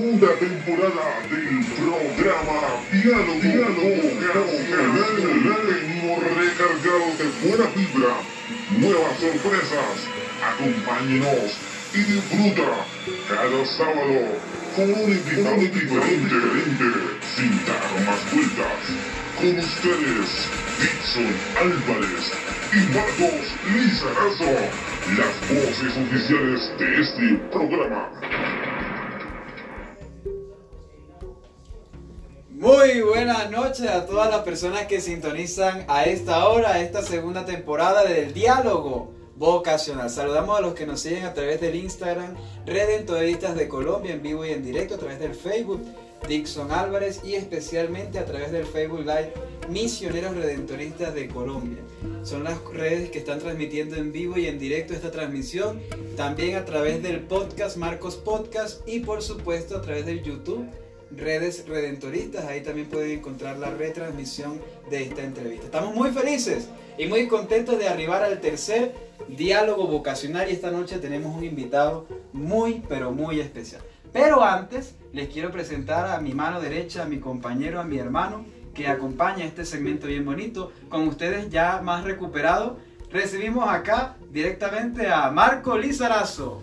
segunda temporada del programa Diálogo, Diálogo Venimos recargados de buena vibra, nuevas sorpresas. Acompáñenos y disfruta cada sábado con un invitado diferente, sin dar más vueltas. Con ustedes, Dixon Álvarez y Marcos Lizarazo, las voces oficiales de este programa. Noches a todas las personas que sintonizan a esta hora, a esta segunda temporada del diálogo vocacional. Saludamos a los que nos siguen a través del Instagram Redentoristas de Colombia en vivo y en directo, a través del Facebook Dixon Álvarez y especialmente a través del Facebook Live Misioneros Redentoristas de Colombia. Son las redes que están transmitiendo en vivo y en directo esta transmisión, también a través del podcast Marcos Podcast y por supuesto a través del YouTube redes redentoristas. Ahí también pueden encontrar la retransmisión de esta entrevista. Estamos muy felices y muy contentos de arribar al tercer diálogo vocacional y esta noche tenemos un invitado muy, pero muy especial. Pero antes les quiero presentar a mi mano derecha, a mi compañero, a mi hermano que acompaña este segmento bien bonito. Con ustedes ya más recuperado, recibimos acá directamente a Marco Lizarazo.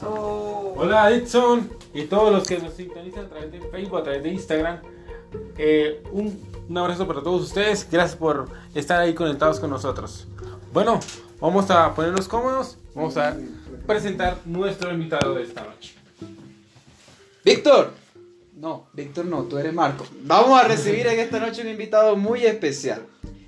Hola Edson y todos los que nos sintonizan a través de Facebook, a través de Instagram. Eh, un, un abrazo para todos ustedes. Gracias por estar ahí conectados con nosotros. Bueno, vamos a ponernos cómodos. Vamos a presentar nuestro invitado de esta noche. Víctor. No, Víctor no, tú eres Marco. Vamos a recibir en esta noche un invitado muy especial.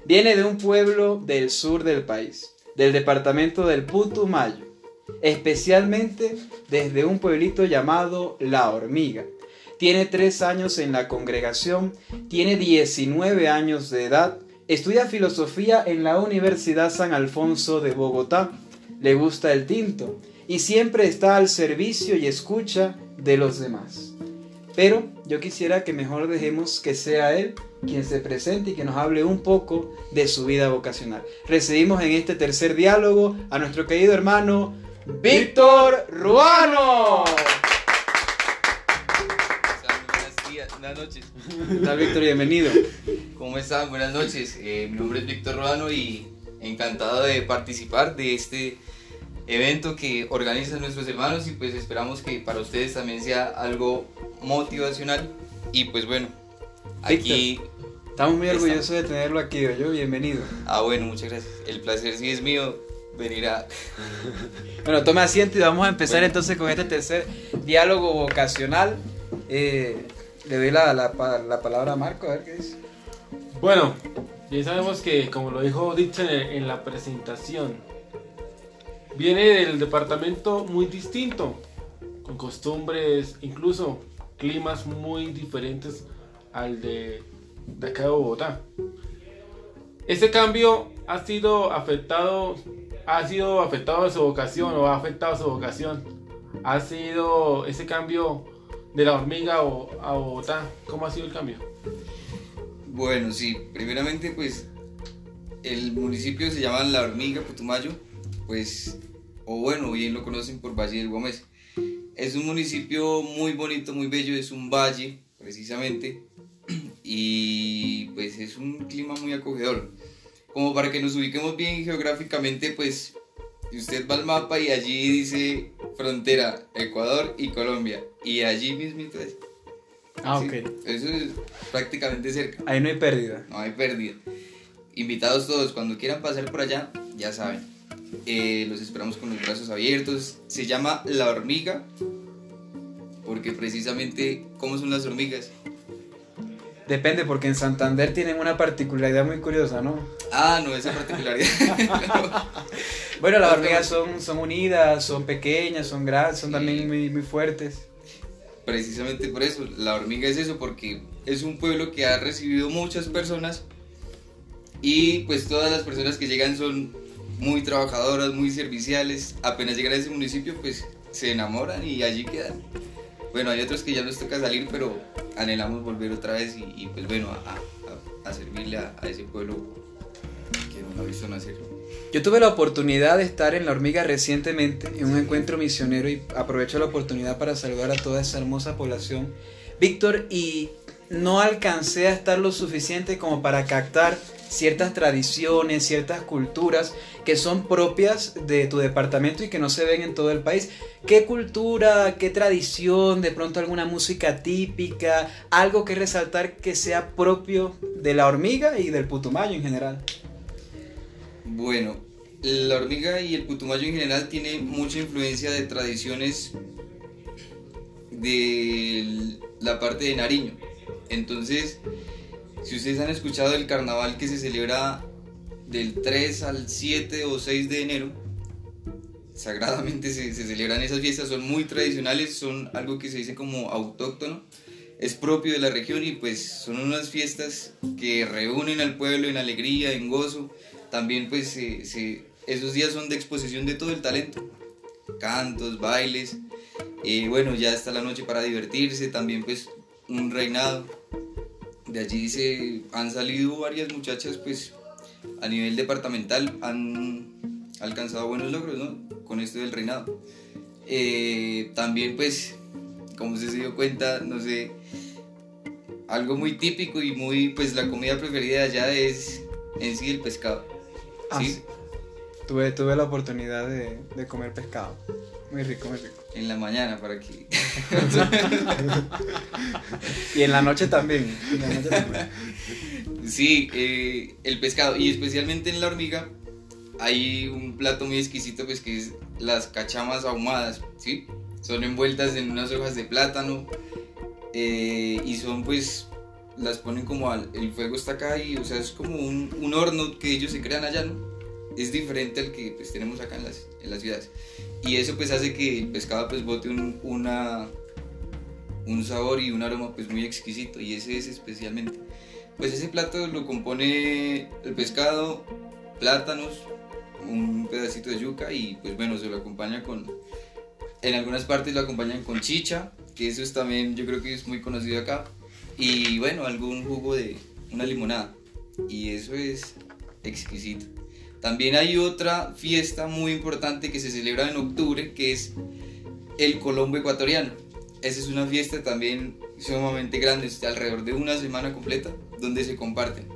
Viene de un pueblo del sur del país, del departamento del Putumayo, especialmente desde un pueblito llamado La Hormiga. Tiene tres años en la congregación, tiene 19 años de edad, estudia filosofía en la Universidad San Alfonso de Bogotá, le gusta el tinto y siempre está al servicio y escucha de los demás. Pero yo quisiera que mejor dejemos que sea él quien se presente y que nos hable un poco de su vida vocacional. Recibimos en este tercer diálogo a nuestro querido hermano Víctor Ruano. Buenos días, buenas noches. ¿Qué tal, Víctor? Bienvenido. ¿Cómo están? Buenas noches. Eh, mi nombre es Víctor Rodano y encantado de participar de este evento que organizan nuestros hermanos y pues esperamos que para ustedes también sea algo motivacional y pues bueno, aquí... Estamos muy Estamos. orgullosos de tenerlo aquí, yo Bienvenido. Ah bueno, muchas gracias. El placer sí es mío venir a... Bueno, tome asiento y vamos a empezar Bueno. entonces con este tercer diálogo vocacional. Eh, le doy la, la la palabra a Marco, a ver qué dice. Bueno, ya sabemos que, como lo dijo Dixon en, la presentación, viene del departamento muy distinto, con costumbres, incluso climas muy diferentes al de, de acá de Bogotá. Ese cambio ha sido afectado, ha sido afectado su vocación o ha afectado su vocación. Ha sido ese cambio de la hormiga a Bogotá. ¿Cómo ha sido el cambio? Bueno, sí, primeramente pues el municipio se llama La Hormiga, Putumayo, pues, o bueno, bien lo conocen por Valle del Gómez. Es un municipio muy bonito, muy bello, es un valle precisamente y pues es un clima muy acogedor. Como para que nos ubiquemos bien geográficamente, pues usted va al mapa y allí dice frontera Ecuador y Colombia y allí mismito es. Ah, Sí, ok. Eso es prácticamente cerca. Ahí no hay pérdida. No hay pérdida. Invitados todos, cuando quieran pasar por allá, ya saben. Eh, los esperamos con los brazos abiertos. Se llama La Hormiga, porque precisamente, ¿cómo son las hormigas? Depende, porque en Santander tienen una particularidad muy curiosa, ¿no? Ah, no, esa particularidad. Bueno, las Otra hormigas son, son unidas, son pequeñas, son grandes, son Sí. también muy, muy fuertes. precisamente por eso, La Hormiga es eso, porque es un pueblo que ha recibido muchas personas y pues todas las personas que llegan son muy trabajadoras, muy serviciales. Apenas llegan a ese municipio, pues se enamoran y allí quedan. Bueno, hay otros que ya nos toca salir, pero anhelamos volver otra vez y, y, pues bueno, a, a- a servirle a, a ese pueblo que nos ha visto nacer. Yo tuve la oportunidad de estar en La Hormiga recientemente en un encuentro misionero y aprovecho la oportunidad para saludar a toda esa hermosa población. Víctor, y no alcancé a estar lo suficiente como para captar ciertas tradiciones, ciertas culturas que son propias de tu departamento y que no se ven en todo el país. ¿Qué cultura, qué tradición, de pronto alguna música típica, algo que resaltar que sea propio de la hormiga y del putumayo en general? Bueno, la hormiga y el putumayo en general tiene mucha influencia de tradiciones de la parte de Nariño. Entonces, si ustedes han escuchado el carnaval que se celebra del 3 al 7 o 6 de enero, sagradamente se, celebran esas fiestas, son muy tradicionales, son algo que se dice como autóctono, es propio de la región y pues son unas fiestas que reúnen al pueblo en alegría, en gozo, también pues esos días son de exposición de todo el talento, cantos, bailes, y bueno, ya está la noche para divertirse, también pues un reinado. De allí se han salido varias muchachas pues a nivel departamental han alcanzado buenos logros ¿no? con esto del reinado. Eh, también pues, como se dio cuenta, no sé, algo muy típico y muy, pues la comida preferida de allá es en sí el pescado. Ah, ¿sí? Tuve, tuve la oportunidad de, de comer pescado. Muy rico, muy rico. En la mañana para que... y en la noche también. Sí, eh, el pescado. Y especialmente en la hormiga hay un plato muy exquisito pues que es las cachamas ahumadas, ¿sí? Son envueltas en unas hojas de plátano eh, y son pues las ponen como al, el fuego está acá y o sea es como un, un horno que ellos se crean allá, ¿no? Es diferente al que pues tenemos acá en las, en las ciudades y eso pues hace que el pescado pues bote un, una, un sabor y un aroma pues muy exquisito y ese es especialmente. Pues ese plato lo compone el pescado, plátanos, un pedacito de yuca y pues bueno, se lo acompaña con, en algunas partes lo acompañan con chicha, que eso es también yo creo que es muy conocido acá, y bueno, algún jugo de una limonada y eso es exquisito. También hay otra fiesta muy importante que se celebra en octubre, que es el Colombo ecuatoriano. Esa es una fiesta también sumamente grande, alrededor de una semana completa, donde se comparten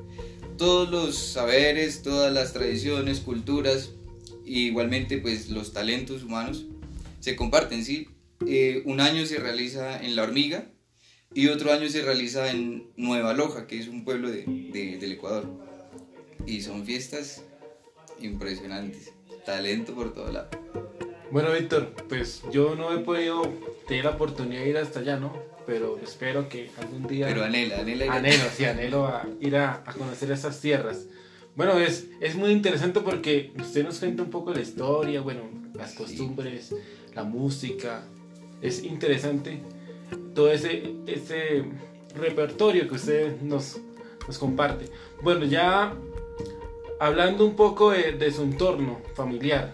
todos los saberes, todas las tradiciones, culturas, igualmente pues los talentos humanos se comparten, ¿sí? Eh, un año se realiza en La Hormiga y otro año se realiza en Nueva Loja, que es un pueblo de, del Ecuador. Y son fiestas impresionantes. Talento por todo lado. Bueno, Víctor, pues yo no he podido tener la oportunidad de ir hasta allá, ¿no? Pero espero que algún día... Pero anhela, anhela. Anhelo, sí, anhelo a ir a, conocer esas tierras. Bueno, es, es muy interesante porque usted nos cuenta un poco la historia, bueno, las costumbres, la música. Es interesante todo ese, ese repertorio que usted nos, nos comparte. Bueno, ya hablando un poco de, su entorno familiar,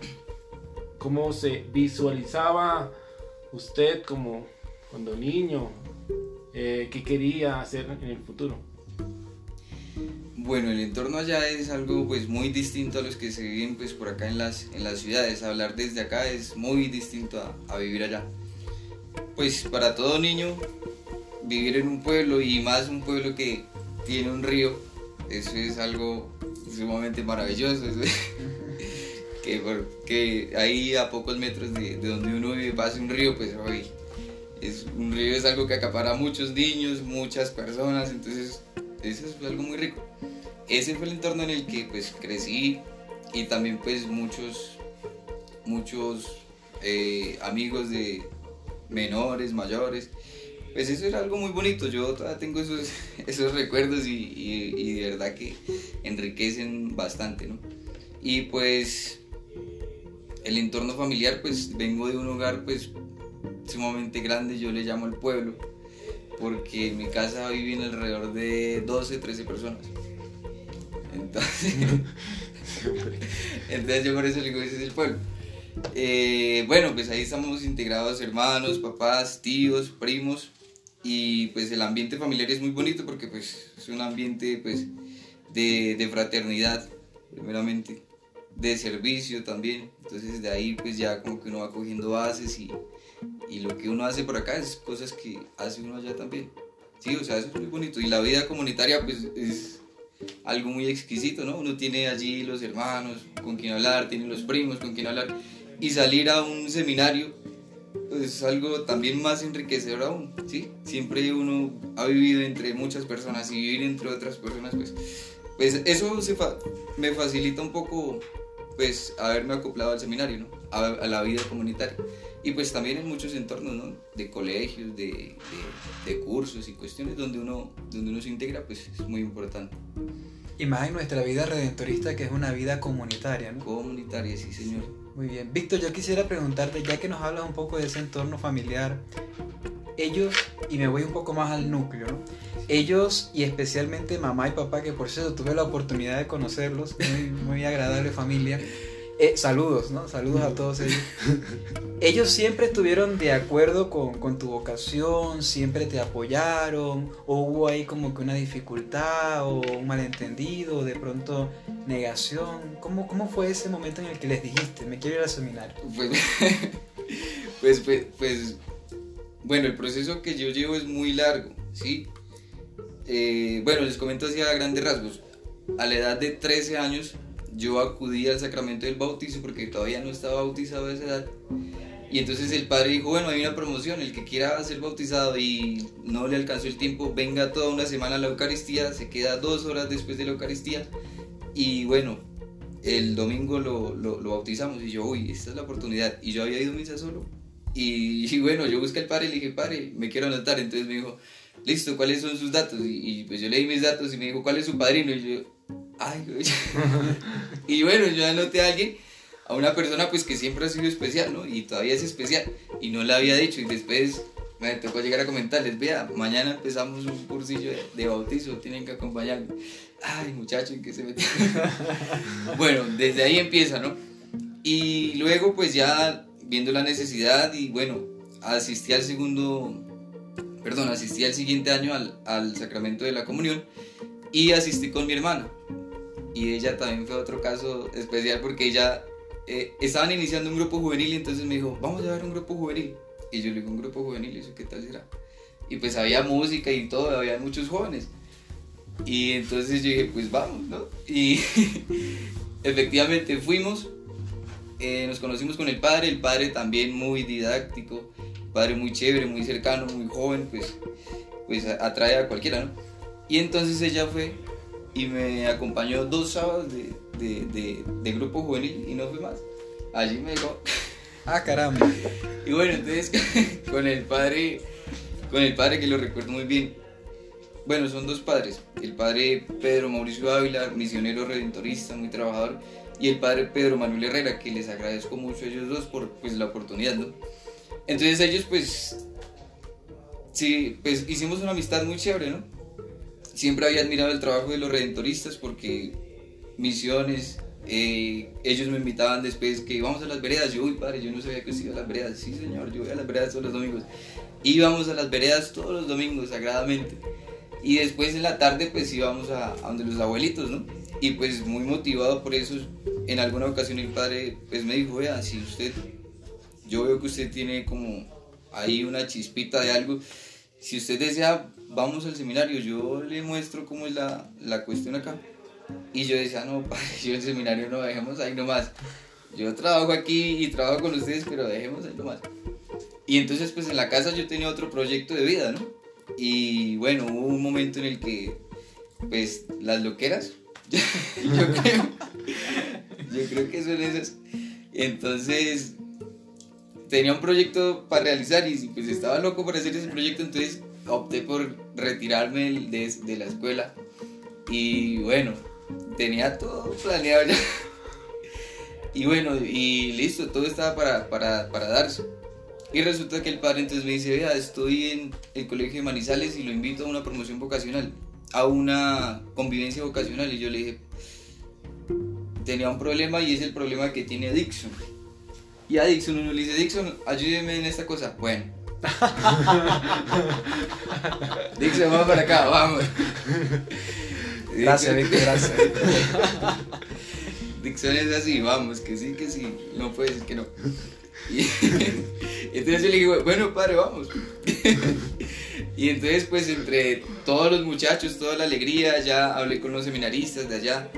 ¿cómo se visualizaba usted como cuando niño? Eh, ¿Qué quería hacer en el futuro? Bueno, el entorno allá es algo pues muy distinto a los que se viven pues por acá en las, en las ciudades. Hablar desde acá es muy distinto a, a vivir allá. Pues para todo niño, vivir en un pueblo y más un pueblo que tiene un río, eso es algo sumamente maravilloso. que, porque ahí a pocos metros de, donde uno vive pasa un río, pues hoy es, un río es algo que acapara a muchos niños, muchas personas, entonces eso es algo muy rico. Ese fue el entorno en el que pues crecí y también pues muchos, muchos eh, amigos de menores, mayores, pues eso era algo muy bonito. Yo todavía tengo esos, esos recuerdos y, de verdad que enriquecen bastante, ¿no? Y pues el entorno familiar, pues vengo de un hogar pues sumamente grande, yo le llamo el pueblo, porque en mi casa viven alrededor de 12, 13 personas. Entonces, entonces yo por eso le digo, ese es el pueblo. Eh, bueno, pues ahí estamos integrados hermanos, papás, tíos, primos y pues el ambiente familiar es muy bonito porque pues es un ambiente pues de, de fraternidad primeramente de servicio también. Entonces de ahí pues ya como que uno va cogiendo bases y, y lo que uno hace por acá es cosas que hace uno allá también. Sí, o sea, eso es muy bonito. Y la vida comunitaria pues es algo muy exquisito, ¿no? Uno tiene allí los hermanos con quien hablar, tiene los primos con quien hablar. Y salir a un seminario es algo también más enriquecedor aún, ¿sí? Siempre uno ha vivido entre muchas personas y vivir entre otras personas, pues, pues eso se fa- me facilita un poco, pues, haberme acoplado al seminario, ¿no? A, a la vida comunitaria. Y pues también en muchos entornos, ¿no? De colegios, de, de- de cursos y cuestiones donde uno, donde uno se integra, pues es muy importante. Y más en nuestra vida redentorista, que es una vida comunitaria, ¿no? Comunitaria, sí, señor. Muy bien. Víctor, yo quisiera preguntarte, ya que nos hablas un poco de ese entorno familiar, ellos, y me voy un poco más al núcleo, ¿no? Ellos, y especialmente mamá y papá, que por cierto tuve la oportunidad de conocerlos, muy, muy agradable familia. Eh, saludos, ¿no? Saludos a todos ellos. Ellos siempre estuvieron de acuerdo con, con tu vocación, siempre te apoyaron, o hubo ahí como que una dificultad, o un malentendido, o de pronto negación. ¿Cómo, ¿Cómo fue ese momento en el que les dijiste, me quiero ir al seminario? Pues, pues, pues, pues, bueno, el proceso que yo llevo es muy largo, ¿sí? Eh, bueno, les comento así a grandes rasgos. A la edad de 13 años, yo acudí al sacramento del bautizo porque todavía no estaba bautizado a esa edad. Y entonces el padre dijo, bueno, hay una promoción, el que quiera ser bautizado y no le alcanzó el tiempo, venga toda una semana a la Eucaristía, se queda dos horas después de la Eucaristía. Y bueno, el domingo lo, lo, bautizamos y yo, uy, esta es la oportunidad. Y yo había ido a misa solo. Y, y bueno, yo busqué al padre y le dije, padre, me quiero anotar. Entonces me dijo, listo, ¿cuáles son sus datos? Y, y pues yo leí mis datos y me dijo, ¿cuál es su padrino? Y yo, ay, y bueno, yo anoté a alguien, a una persona pues que siempre ha sido especial, ¿no? Y todavía es especial. Y no le había dicho. Y después me tocó llegar a comentarles, vea, mañana empezamos un cursillo de, de bautizo, tienen que acompañarme. Ay, muchacho, ¿en qué se metió? bueno, desde ahí empieza, ¿no? Y luego pues ya viendo la necesidad y bueno, asistí al segundo, perdón, asistí al siguiente año al, al sacramento de la comunión y asistí con mi hermana. Y ella también fue otro caso especial porque ella eh, estaban iniciando un grupo juvenil y entonces me dijo, vamos a ver un grupo juvenil. Y yo le digo, un grupo juvenil, ¿y eso qué tal será? Y pues había música y todo, había muchos jóvenes. Y entonces yo dije, pues vamos, ¿no? Y efectivamente fuimos, eh, nos conocimos con el padre, el padre también muy didáctico, padre muy chévere, muy cercano, muy joven, pues, pues atrae a cualquiera, ¿no? Y entonces ella fue y me acompañó dos sábados de, de, de- de grupo juvenil y no fue más. Allí me dejó. Ah, caramba. Y bueno, entonces con el padre, con el padre que lo recuerdo muy bien. Bueno, son dos padres. El padre Pedro Mauricio Ávila, misionero redentorista, muy trabajador, y el padre Pedro Manuel Herrera, que les agradezco mucho a ellos dos por pues, la oportunidad, ¿no? Entonces ellos pues, sí, pues hicimos una amistad muy chévere, ¿no? Siempre había admirado el trabajo de los redentoristas porque misiones, eh, ellos me invitaban después que íbamos a las veredas. Yo, uy, padre, yo no sabía que usted iba a las veredas. Sí, señor, yo voy a las veredas todos los domingos. Íbamos a las veredas todos los domingos, sagradamente. Y después en la tarde, pues íbamos a, a donde los abuelitos, ¿no? Y pues muy motivado por eso, en alguna ocasión el padre, pues me dijo, vea, si usted, yo veo que usted tiene como ahí una chispita de algo. Si usted desea, vamos al seminario, yo le muestro cómo es la, la cuestión acá. Y yo decía, no, padre, el seminario no, dejemos ahí nomás. Yo trabajo aquí y trabajo con ustedes, pero dejemos ahí nomás. Y entonces, pues en la casa yo tenía otro proyecto de vida, ¿no? Y bueno, hubo un momento en el que, pues, las loqueras, yo creo, yo creo que son esas. Entonces, tenía un proyecto para realizar y pues estaba loco por hacer ese proyecto, entonces opté por retirarme de, de la escuela. Y bueno, tenía todo planeado ya. Y bueno, y listo, todo estaba para, para, para darse. Y resulta que el padre entonces me dice, vea, estoy en el colegio de Manizales y lo invito a una promoción vocacional, a una convivencia vocacional. Y yo le dije, tenía un problema y es el problema que tiene Dixon. Y a Dixon uno le dice, Dixon, ayúdeme en esta cosa. Bueno. Dixon, vamos para acá, vamos. Gracias, Víctor, gracias. Dixon es así, vamos, que sí, que sí, no puede decir que no. Y, entonces yo le dije, bueno, padre, vamos. y entonces, pues, entre todos los muchachos, toda la alegría, ya hablé con los seminaristas de allá.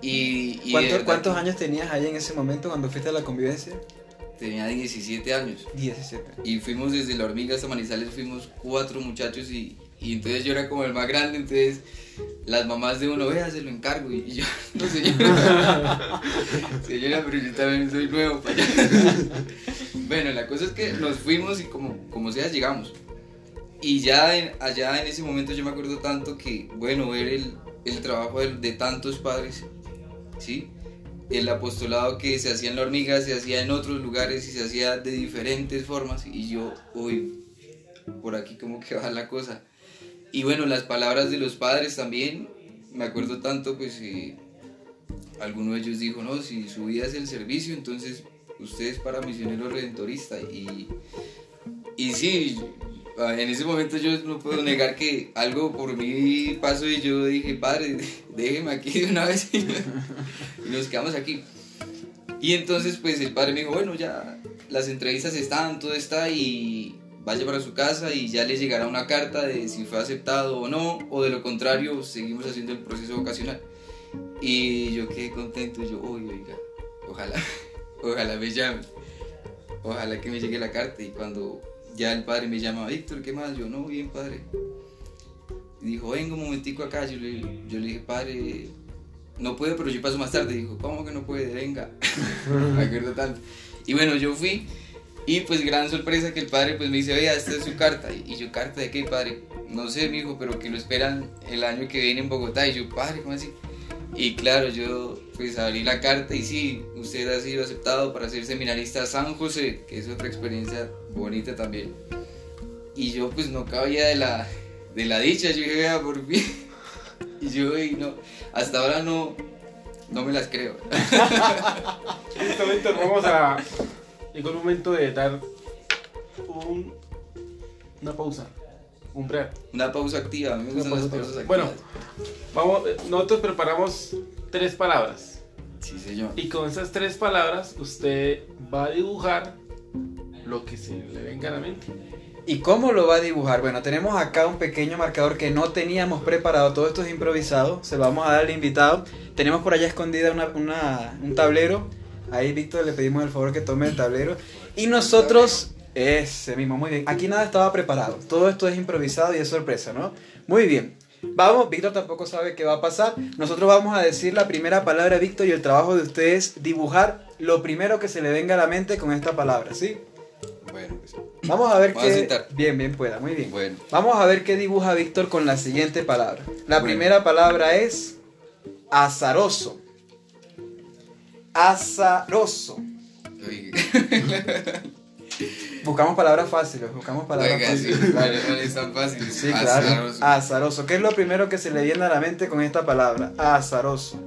Y, y de ¿Cuántos, verdad ¿Cuántos que años tenías ahí en ese momento cuando fuiste a la convivencia? Tenía 17 años. 17. Y fuimos desde la hormiga hasta Manizales, fuimos cuatro muchachos y, y entonces yo era como el más grande, entonces las mamás de uno, vea, se lo encargo. Y, y yo, no señora, señora, pero yo también soy nuevo para allá. bueno, la cosa es que nos fuimos y como, como sea llegamos. Y ya en- allá en ese momento yo me acuerdo tanto que, bueno, ver el, el trabajo de, de tantos padres, ¿sí? El apostolado que se hacía en la hormiga se hacía en otros lugares y se hacía de diferentes formas. Y yo, uy, por aquí como que va la cosa. Y bueno, las palabras de los padres también, me acuerdo tanto, pues eh, alguno de ellos dijo, no, si su vida es el servicio, entonces usted es para misionero redentorista. Y, y sí, en ese momento yo no puedo negar que algo por mí pasó y yo dije, padre, déjeme aquí de una vez y, nos quedamos aquí. Y entonces pues el padre me dijo, bueno, ya las entrevistas están, todo está y vaya para su casa y ya le llegará una carta de si fue aceptado o no, o de lo contrario, seguimos haciendo el proceso vocacional. Y yo quedé contento, yo, oiga, ojalá, ojalá me llame, ojalá que me llegue la carta. Y cuando ya el padre me llama, Víctor, ¿qué más? Yo, no, bien, padre. Y dijo, venga un momentico acá. Yo le, yo le dije, padre, no puedo, pero yo paso más tarde. Dijo, ¿cómo que no puede? Venga. me acuerdo tanto. Y bueno, yo fui. Y pues gran sorpresa que el padre pues me dice, vea, esta es su carta. Y yo, ¿carta de qué, padre? No sé, mi hijo, pero que lo esperan el año que viene en Bogotá. Y yo, padre, ¿cómo así? Y claro, yo pues abrí la carta y sí, usted ha sido aceptado para ser seminarista a San José, que es otra experiencia bonita también. Y yo pues no cabía de la, de la dicha, yo dije, por fin. Y yo, "Ey, no, hasta ahora no, no me las creo. En momento vamos a. Llegó el momento de dar un, una pausa. Un break. Una pausa activa, a mí me gustan las pausa pausas activa. Bueno. activas. Vamos, nosotros preparamos tres palabras. Sí, señor. Y con esas tres palabras usted va a dibujar lo que se le venga a la mente. ¿Y cómo lo va a dibujar? Bueno, tenemos acá un pequeño marcador que no teníamos preparado. Todo esto es improvisado. Se lo vamos a dar al invitado. Tenemos por allá escondida una, una- un tablero. Ahí, Víctor, le pedimos el favor que tome el tablero. Y nosotros, ese mismo, muy bien. Aquí nada estaba preparado. Todo esto es improvisado y es sorpresa, ¿no? Muy bien. Vamos, Víctor tampoco sabe qué va a pasar. Nosotros vamos a decir la primera palabra, Víctor, y el trabajo de usted es dibujar lo primero que se le venga a la mente con esta palabra, ¿sí? Bueno, pues, Vamos a ver Voy a qué. sentar. Bien, bien pueda, muy bien. bueno. Vamos a ver qué dibuja Víctor con la siguiente palabra. La Bueno. primera palabra es azaroso. Azaroso. Buscamos palabras fáciles, buscamos palabras oiga, sí, fáciles. vale, es tan fácil. Sí, claro. Azaroso. Azaroso. ¿Qué es lo primero que se le viene a la mente con esta palabra? Azaroso.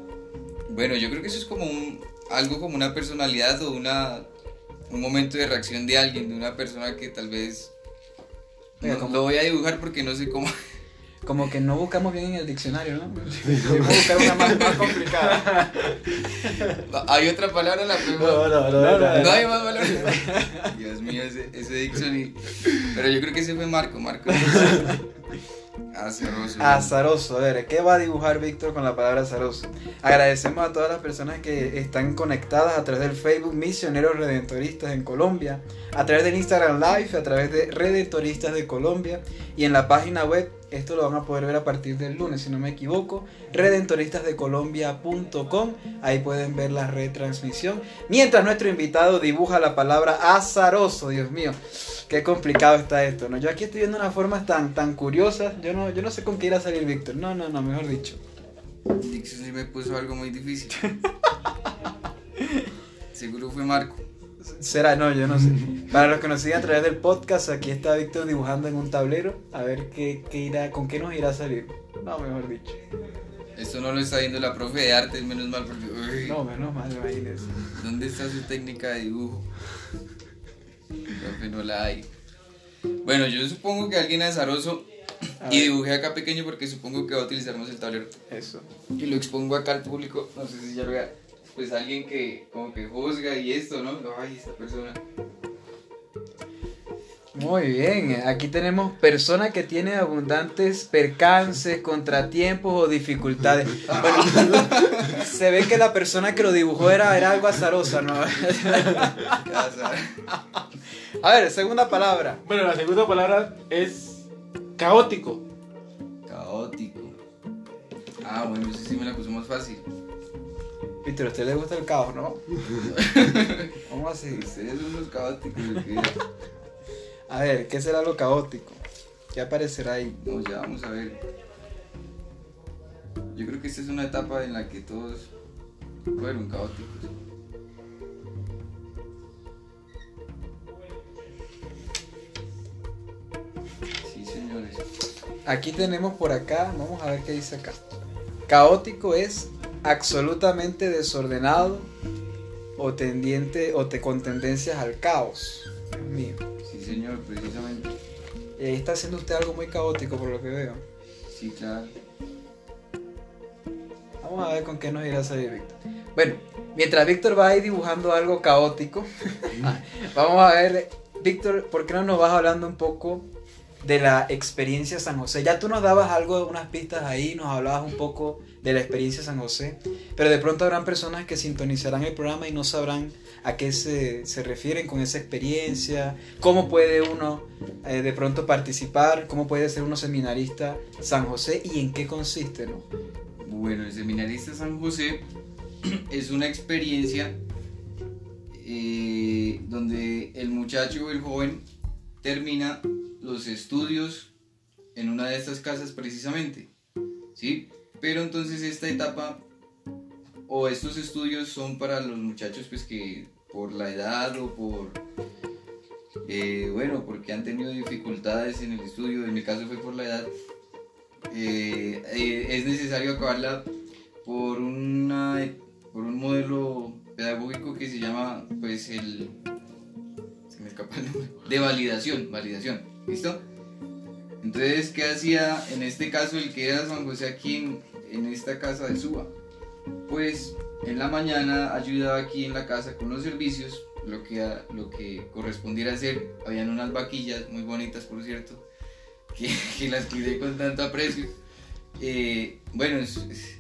Bueno, yo creo que eso es como un, algo como una personalidad o una, un momento de reacción de alguien, de una persona que tal vez... Oiga, no- ¿cómo? lo voy a dibujar porque no sé cómo... Como que no buscamos bien en el diccionario, ¿no? Debemos buscar una más, más complicada. Hay otra palabra, la podemos... No, no, no, no, No hay más palabras. Dios mío, ese, ese Dixon. Pero yo creo que ese fue Marco, Marco. Azaroso. Azaroso, a ver, ¿qué va a dibujar Víctor con la palabra azaroso? Agradecemos a todas las personas que están conectadas a través del Facebook Misioneros Redentoristas en Colombia, a través del Instagram Live, a través de Redentoristas de Colombia y en la página web, esto lo van a poder ver a partir del lunes, si no me equivoco, redentoristasdecolombia.com, ahí pueden ver la retransmisión, mientras nuestro invitado dibuja la palabra azaroso, Dios mío. Qué complicado está esto, ¿no? Yo aquí estoy viendo unas formas tan, tan curiosas. Yo no, yo no sé con qué irá a salir Víctor. No, no, no, mejor dicho. Dixon sí me puso algo muy difícil. Seguro fue Marco. Será, no, yo no sé. Para los que nos siguen a través del podcast, aquí está Víctor dibujando en un tablero. A ver qué, qué irá, con qué nos irá a salir. No, mejor dicho. Esto no lo está viendo la profe de arte, menos mal porque. uy, No, menos mal, imagínense. ¿Dónde está su técnica de dibujo? Profe, no la hay. Bueno, yo supongo que alguien azaroso A y ver. dibujé acá pequeño porque supongo que va a utilizar más el tablero. Eso. Y lo expongo acá al público. No sé si ya lo vea. Pues alguien que como que juzga y esto, ¿no? Ay, esta persona. Muy bien, aquí tenemos persona que tiene abundantes percances, contratiempos o dificultades. Bueno, se ve que la persona que lo dibujó era, era algo azarosa, ¿no? A ver, segunda palabra. Bueno, la segunda palabra es caótico. Caótico. Ah, bueno, eso sí me la puso más fácil. Víctor, a usted le gusta el caos, ¿no? ¿Cómo así? Ustedes son los caóticos. A ver, ¿qué será lo caótico? ¿Qué aparecerá ahí? No, ya vamos a ver. Yo creo que esta es una etapa en la que todos fueron caóticos. Sí, señores. Aquí tenemos por acá, vamos a ver qué dice acá. Caótico es absolutamente desordenado o tendiente o te, con tendencias al caos. Dios mío. Sí, señor, precisamente. Y ahí está haciendo usted algo muy caótico por lo que veo. Sí, claro. Vamos a ver con qué nos irá a salir Víctor. Bueno, mientras Víctor va ahí dibujando algo caótico, vamos a ver, Víctor, ¿por qué no nos vas hablando un poco de la experiencia San José? Ya tú nos dabas algo, unas pistas ahí, nos hablabas un poco de la experiencia San José, pero de pronto habrán personas que sintonizarán el programa y no sabrán a qué se, se refieren con esa experiencia, cómo puede uno eh, de pronto participar, cómo puede ser uno seminarista San José y en qué consiste, ¿no? Bueno, el seminarista San José es una experiencia eh, donde el muchacho o el joven termina los estudios en una de estas casas precisamente, ¿sí? Pero entonces esta etapa o estos estudios son para los muchachos pues que por la edad o por eh, bueno porque han tenido dificultades en el estudio en mi caso fue por la edad eh, eh, es necesario acabarla por una por un modelo pedagógico que se llama pues el se me escapa el nombre de validación validación listo entonces qué hacía en este caso el que era San José aquí en, esta casa de Suba pues en la mañana ayudaba aquí en la casa con los servicios lo que lo que correspondiera hacer habían unas vaquillas muy bonitas por cierto que, que las cuidé con tanto aprecio. Eh, bueno, es- es-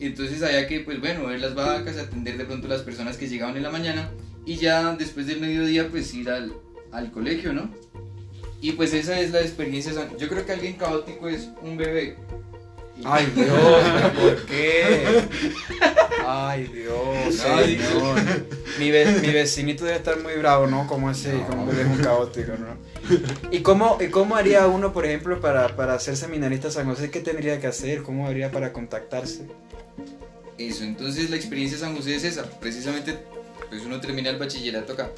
entonces había que, pues bueno, ver las vacas, atender de pronto las personas que llegaban en la mañana y ya después del mediodía, pues ir al, al colegio, ¿no? Y pues esa es la experiencia. san- Yo creo que alguien caótico es un bebé. Ay Dios, ¿pero ¿por qué? Ay Dios, Ay, señor. Mi, ve- mi vecinito debe estar muy bravo, ¿no? Como ese, No. como es un caótico, ¿no? ¿Y cómo, y cómo haría uno, por ejemplo, para, para ser seminarista San José? ¿Qué tendría que hacer? ¿Cómo haría para contactarse? Eso, entonces la experiencia de San José es esa. Precisamente, pues uno termina el bachillerato acá.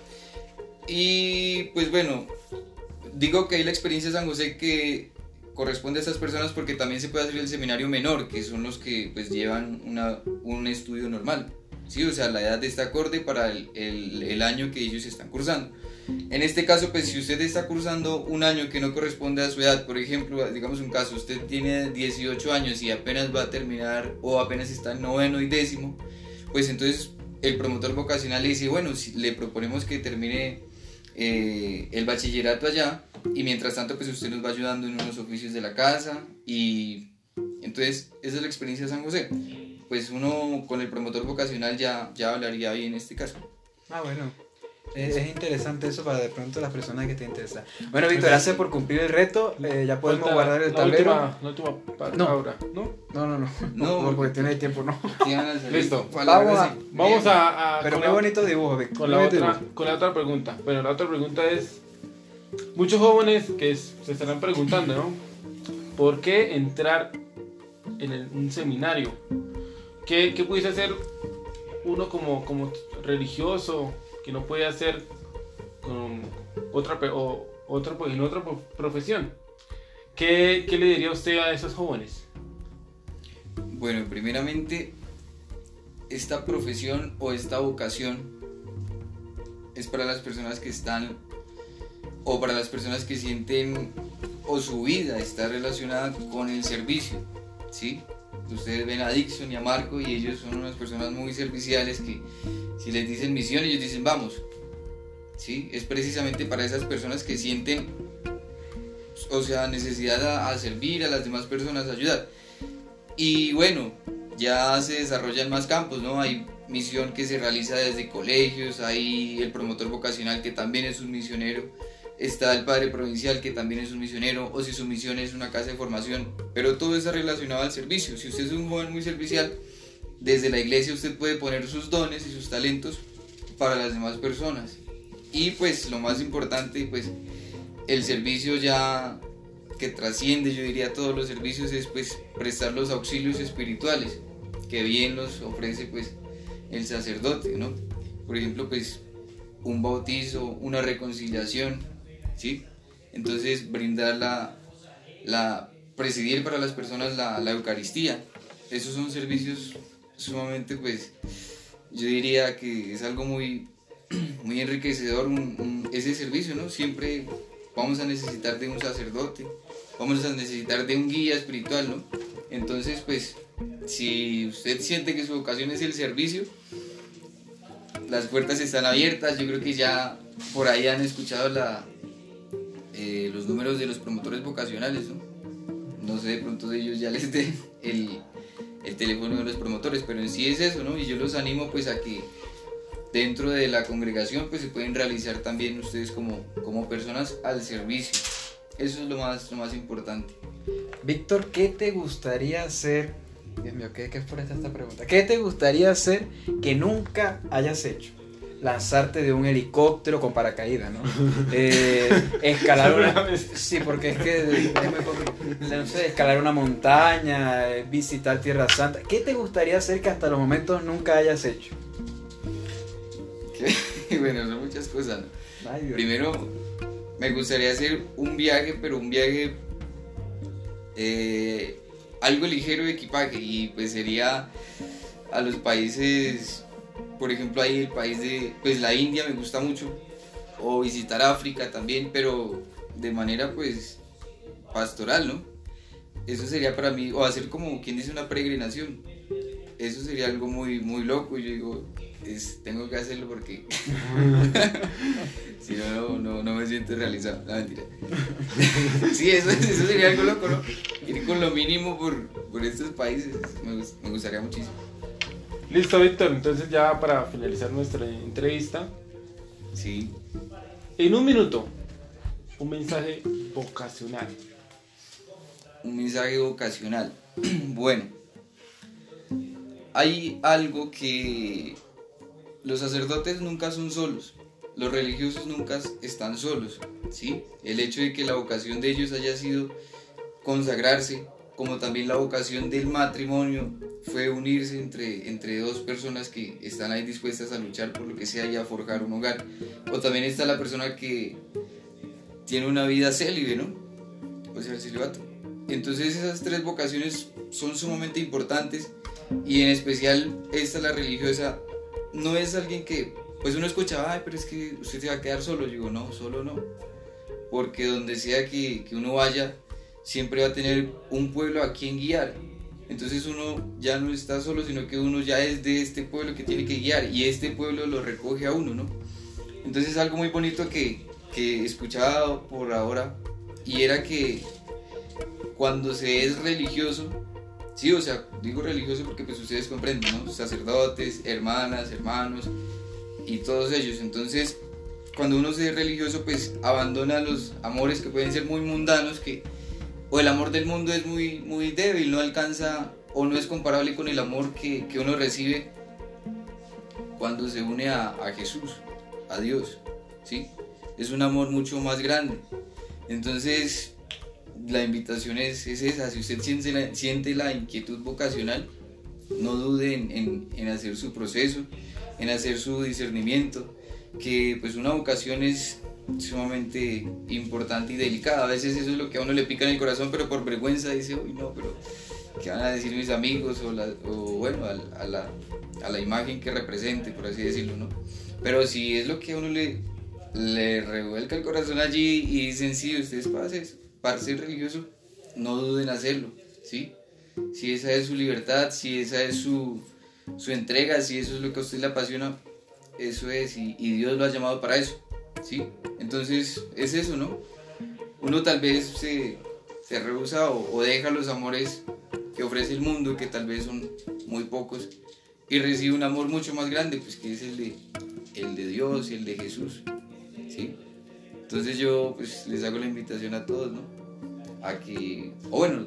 Y pues bueno, digo que hay la experiencia de San José que corresponde a estas personas porque también se puede hacer el seminario menor, que son los que pues llevan una, un estudio normal. Sí, o sea, la edad está acorde para el, el- año que ellos están cursando. En este caso, pues si usted está cursando un año que no corresponde a su edad, por ejemplo, digamos un caso, usted tiene 18 años y apenas va a terminar o apenas está en noveno y décimo, pues entonces el promotor vocacional le dice, bueno, si le proponemos que termine eh, el bachillerato allá y mientras tanto pues usted nos va ayudando en unos oficios de la casa y entonces esa es la experiencia de San José. Pues uno con el promotor vocacional ya, ya hablaría ahí en este caso. Ah, bueno. Es, es interesante eso para de pronto las personas que te interesan. Bueno, Víctor, gracias por cumplir el reto. Eh, ya podemos Falta guardar el tablero. última, la última palabra, ¿no? No, no, no. No, No, porque tiene tiempo, no. Listo. Vamos a- Vamos a, a- Pero qué la- bonito dibujo, Víctor. con la, otra, dibujo. con la otra pregunta. Bueno, la otra pregunta es, muchos jóvenes que se estarán preguntando, ¿no? ¿Por qué entrar en el- un seminario? ¿Qué, qué pudiese hacer uno como, como religioso que no puede hacer otra, o, otra, en otra pro- profesión? ¿Qué, ¿Qué le diría usted a esos jóvenes? Bueno, primeramente, esta profesión o esta vocación es para las personas que están o para las personas que sienten o su vida está relacionada con el servicio, ¿sí? Ustedes ven a Dixon y a Marco y ellos son unas personas muy serviciales que si les dicen misión, ellos dicen vamos. ¿Sí? Es precisamente para esas personas que sienten, o sea, necesidad a, servir a las demás personas, a ayudar. Y bueno, ya se desarrollan más campos, ¿no? Hay misión que se realiza desde colegios, hay el promotor vocacional que también es un misionero, está el padre provincial que también es un misionero, o si su misión es una casa de formación, pero todo está relacionado al servicio. Si usted es un joven muy servicial, desde la iglesia usted puede poner sus dones y sus talentos para las demás personas. Y pues lo más importante, pues el servicio ya que trasciende, yo diría, todos los servicios es pues prestar los auxilios espirituales que bien los ofrece pues el sacerdote, ¿no? Por ejemplo, pues un bautizo, una reconciliación, ¿sí? Entonces brindar la, la presidir para las personas la, la Eucaristía. Esos son servicios sumamente, pues, yo diría que es algo muy, muy enriquecedor ese servicio, ¿no? Siempre vamos a necesitar de un sacerdote, vamos a necesitar de un guía espiritual, ¿no? Entonces, pues, si usted siente que su vocación es el servicio, las puertas están abiertas. Yo creo que ya por ahí han escuchado la, eh, los números de los promotores vocacionales, ¿no? Sé, de pronto de ellos ya les den el, el teléfono de los promotores, pero en sí es eso, ¿no? Y yo los animo pues a que dentro de la congregación pues se pueden realizar también ustedes como, como personas al servicio. Eso es lo más, lo más importante. Víctor, ¿qué te gustaría hacer? Dios mío, ¿qué, qué es por esta pregunta? ¿Qué te gustaría hacer que nunca hayas hecho? Lanzarte de un helicóptero con paracaídas, ¿no? Eh, escalar una... Sí, porque es que es no sé, escalar una montaña, eh, visitar Tierra Santa. ¿Qué te gustaría hacer que hasta los momentos nunca hayas hecho? Bueno, son muchas cosas, ¿no? Ay. Primero, me gustaría hacer un viaje, pero un viaje eh, algo ligero de equipaje y pues sería a los países, por ejemplo, ahí el país de, pues la India me gusta mucho, o visitar África también, pero de manera pues pastoral, ¿no? Eso sería para mí, o hacer como quien dice una peregrinación. Eso sería algo muy, muy loco. y Yo digo, tengo que hacerlo porque si no, no, no, me siento realizado. No, mentira. sí, eso, eso sería algo loco, ¿no? Ir con lo mínimo por, por estos países me, me gustaría muchísimo. Listo, Víctor. Entonces ya para finalizar nuestra entrevista, Sí. en un minuto, un mensaje vocacional. un mensaje vocacional. bueno, hay algo que los sacerdotes nunca son solos, los religiosos nunca están solos, ¿sí? El hecho de que la vocación de ellos haya sido consagrarse, como también la vocación del matrimonio fue unirse entre, entre dos personas que están ahí dispuestas a luchar por lo que sea y a forjar un hogar. O también está la persona que tiene una vida célibe, ¿no? O sea, el celibato. Entonces esas tres vocaciones son sumamente importantes y en especial esta, la religiosa, no es alguien que, pues uno escucha, ay, pero es que usted se va a quedar solo. Yo digo, no, solo no. Porque donde sea que, que uno vaya, siempre va a tener un pueblo a quien guiar. Entonces uno ya no está solo, sino que uno ya es de este pueblo que tiene que guiar y este pueblo lo recoge a uno, ¿no? Entonces es algo muy bonito que, que escuchaba por ahora y era que cuando se es religioso, sí, o sea, digo religioso porque pues ustedes comprenden, ¿no? Sacerdotes, hermanas, hermanos y todos ellos. Entonces, cuando uno se es religioso, pues abandona los amores que pueden ser muy mundanos, que o el amor del mundo es muy, muy débil, no alcanza o no es comparable con el amor que, que uno recibe cuando se une a, Jesús, a Dios, ¿sí? Es un amor mucho más grande. Entonces, la invitación es, es esa, si usted siente la, siente la inquietud vocacional, no dude en, en- en hacer su proceso, en hacer su discernimiento, que pues una vocación es sumamente importante y delicada. A veces eso es lo que a uno le pica en el corazón, pero por vergüenza dice, uy, no, pero ¿qué van a decir mis amigos? O, la- o bueno, al- a, la, a la imagen que represente, por así decirlo, ¿no? Pero si es lo que a uno le, le revuelca el corazón allí y dicen, sí, ustedes para ser, para ser religioso, no duden en hacerlo, ¿sí? si esa es su libertad, si esa es su, su entrega, si eso es lo que a usted le apasiona, eso es, y, y Dios lo ha llamado para eso, ¿sí? Entonces es eso, ¿no? Uno tal vez se, se rehúsa o, deja los amores que ofrece el mundo, que tal vez son muy pocos, y recibe un amor mucho más grande, pues que es el de, el de Dios el de Jesús, ¿sí? Entonces yo pues les hago la invitación a todos, ¿no? A que, o bueno,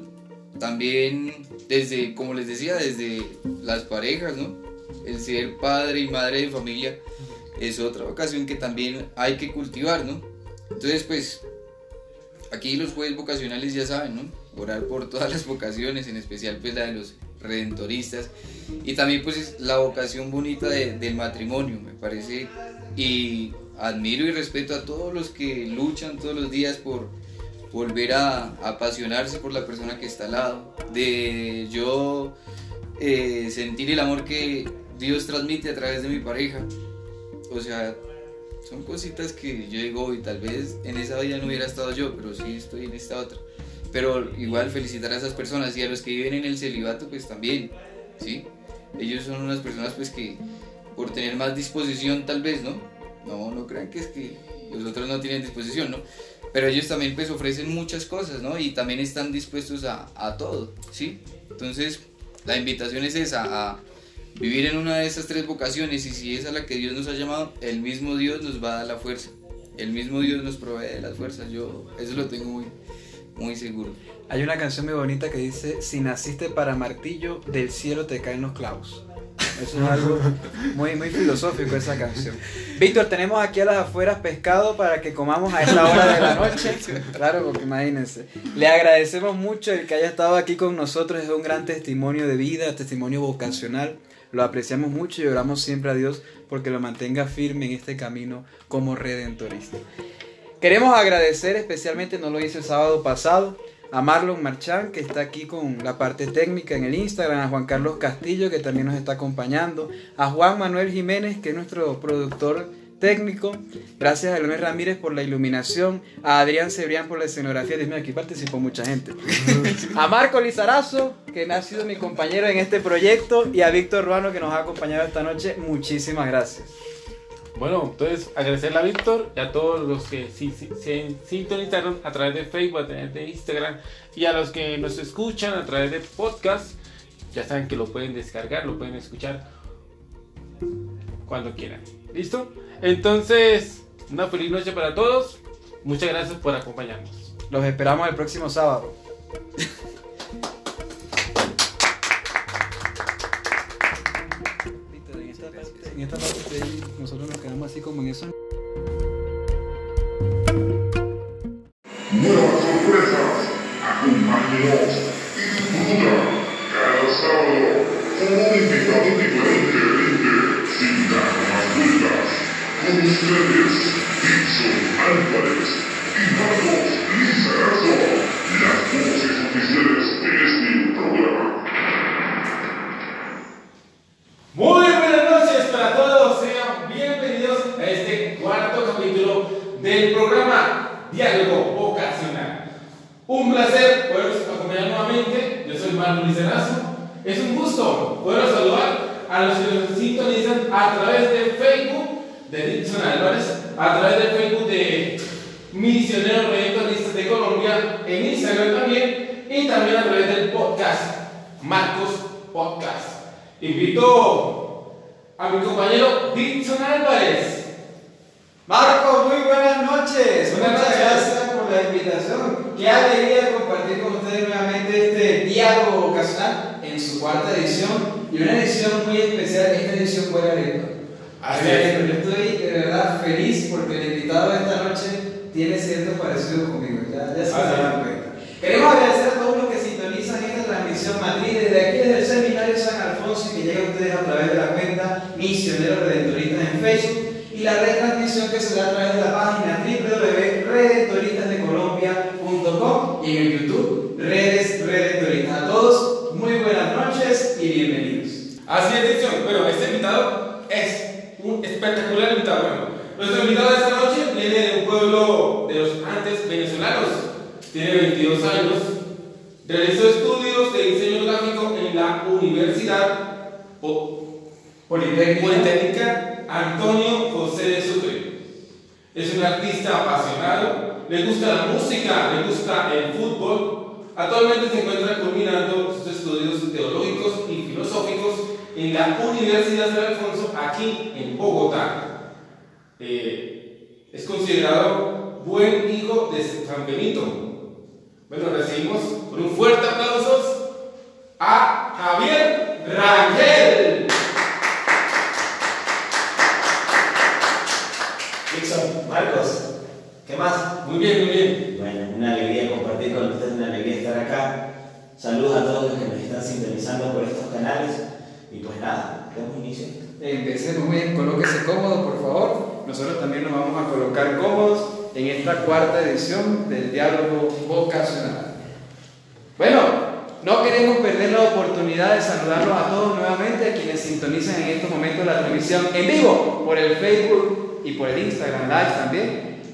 también desde, como les decía, desde las parejas, ¿no? El ser padre y madre de familia es otra vocación que también hay que cultivar, ¿no? Entonces pues aquí los jueces vocacionales ya saben, ¿no? Orar por todas las vocaciones, en especial pues la de los redentoristas y también pues es la vocación bonita de- del matrimonio, me parece, y admiro y respeto a todos los que luchan todos los días por volver a, a apasionarse por la persona que está al lado, de yo eh, sentir el amor que Dios transmite a través de mi pareja, o sea, son cositas que yo digo, y tal vez en esa vida no hubiera estado yo, pero sí estoy en esta otra. Pero igual felicitar a esas personas y a los que viven en el celibato, pues también, ¿sí? Ellos son unas personas pues que por tener más disposición tal vez, ¿no? No, no crean que es que los otros no tienen disposición, ¿no? Pero ellos también pues ofrecen muchas cosas, ¿no? Y también están dispuestos a, a todo, ¿sí? Entonces, la invitación es esa, a vivir en una de esas tres vocaciones y si es a la que Dios nos ha llamado, el mismo Dios nos va a dar la fuerza. El mismo Dios nos provee de las fuerzas. Yo eso lo tengo muy, muy seguro. Hay una canción muy bonita que dice, si naciste para martillo, del cielo te caen los clavos. Eso es algo muy, muy filosófico esa canción. Víctor, tenemos aquí a las afueras pescado para que comamos a esta hora de la noche. Claro, porque imagínense. Le agradecemos mucho el que haya estado aquí con nosotros. Es un gran testimonio de vida, testimonio vocacional. Lo apreciamos mucho y oramos siempre a Dios porque lo mantenga firme en este camino como redentorista. Queremos agradecer especialmente, no lo hice el sábado pasado, a Marlon Marchán, que está aquí con la parte técnica en el Instagram, a Juan Carlos Castillo, que también nos está acompañando, a Juan Manuel Jiménez, que es nuestro productor técnico, gracias a Leonel Ramírez por la iluminación, a Adrián Cebrián por la escenografía, Dios mío, aquí participó mucha gente, a Marco Lizarazo, que ha sido mi compañero en este proyecto, y a Víctor Ruano, que nos ha acompañado esta noche, muchísimas gracias. Bueno, entonces agradecerle a Víctor y a todos los que sí, sí, se sintonizaron a través de Facebook, a través de Instagram y a los que nos escuchan a través de podcast. Ya saben que lo pueden descargar, lo pueden escuchar cuando quieran. ¿Listo? Entonces, una feliz noche para todos. Muchas gracias por acompañarnos. Los esperamos el próximo sábado. En esta parte, en esta parte de ahí, nosotros nos quedamos así como en eso. Nuevas sorpresas, acompáñenos y disfruta cada sábado con un invitado diferente, diferente, sin dar más vueltas. Con ustedes, Dixon Álvarez y Marcos Lizarazo,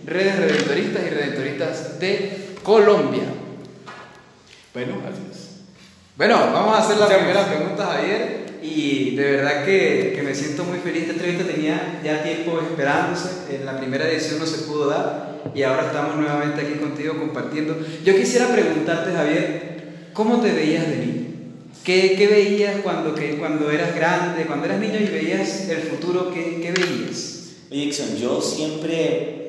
redes redentoristas y redentoristas de Colombia. Bueno, Bueno, vamos a hacer la primera pregunta, Javier. Y de verdad que, que me siento muy feliz. Esta entrevista tenía ya tiempo esperándose. En la primera edición no se pudo dar. Y ahora estamos nuevamente aquí contigo compartiendo. Yo quisiera preguntarte, Javier, ¿cómo te veías de niño? ¿Qué, qué veías cuando, que, cuando eras grande, cuando eras niño y veías el futuro? ¿Qué, qué veías? Oye, Dixon, yo siempre,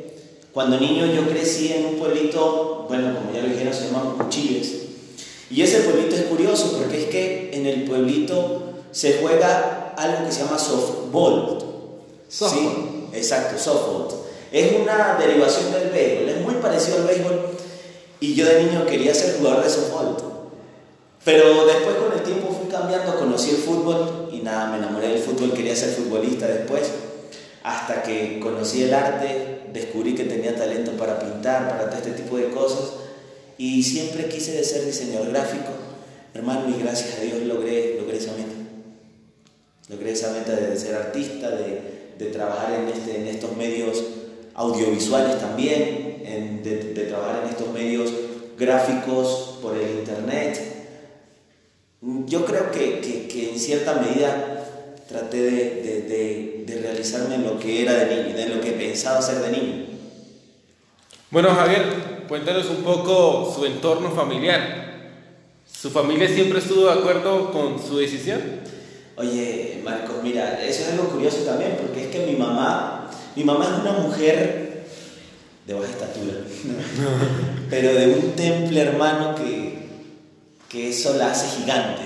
cuando niño, yo crecí en un pueblito, bueno, como ya lo dijeron, se llama Cuchilles. Y ese pueblito es curioso porque es que en el pueblito se juega algo que se llama softball. Softball. Sí, exacto, softball. Es una derivación del béisbol, es muy parecido al béisbol. Y yo de niño quería ser jugador de softball. Pero después con el tiempo fui cambiando, conocí el fútbol y nada, me enamoré del fútbol, quería ser futbolista después. Hasta que conocí el arte, descubrí que tenía talento para pintar, para todo este tipo de cosas. Y siempre quise ser diseñador gráfico. Hermano, y gracias a Dios logré, logré esa meta. Logré esa meta de ser artista, de, de trabajar en, este, en estos medios audiovisuales también, de trabajar en estos medios gráficos por el internet. Yo creo que, que- que en cierta medida traté de, de- de- de realizarme en lo que era de niño, de lo que pensaba ser de niño. Bueno, Javier, cuéntanos un poco su entorno familiar. ¿Su familia siempre estuvo de acuerdo con su decisión? Oye, Marcos, mira, eso es algo curioso también, porque es que mi mamá, mi mamá es una mujer de baja estatura, pero de un temple hermano que, que eso la hace gigante.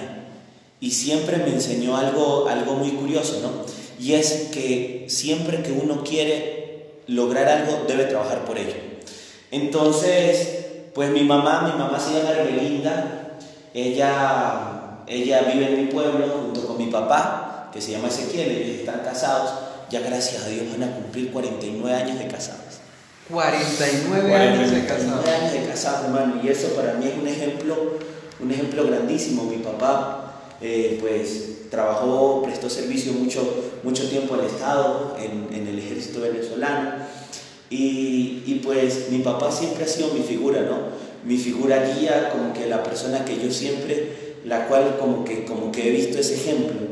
Y siempre me enseñó algo, algo muy curioso, ¿no? Y es que siempre que uno quiere lograr algo, debe trabajar por ello. Entonces, pues mi mamá, mi mamá se llama Hermelinda, ella, ella vive en mi pueblo junto con mi papá, que se llama Ezequiel, ellos están casados, ya gracias a Dios van a cumplir 49 años de casados. 49 años de casado. 49 años de casado, hermano, y eso para mí es un ejemplo, un ejemplo grandísimo. Mi papá, eh, pues, trabajó, prestó servicio mucho, mucho tiempo al Estado, en, el ejército venezolano, y, y, pues mi papá siempre ha sido mi figura, ¿no? Mi figura guía, como que la persona que yo siempre, la cual como que, como que he visto ese ejemplo.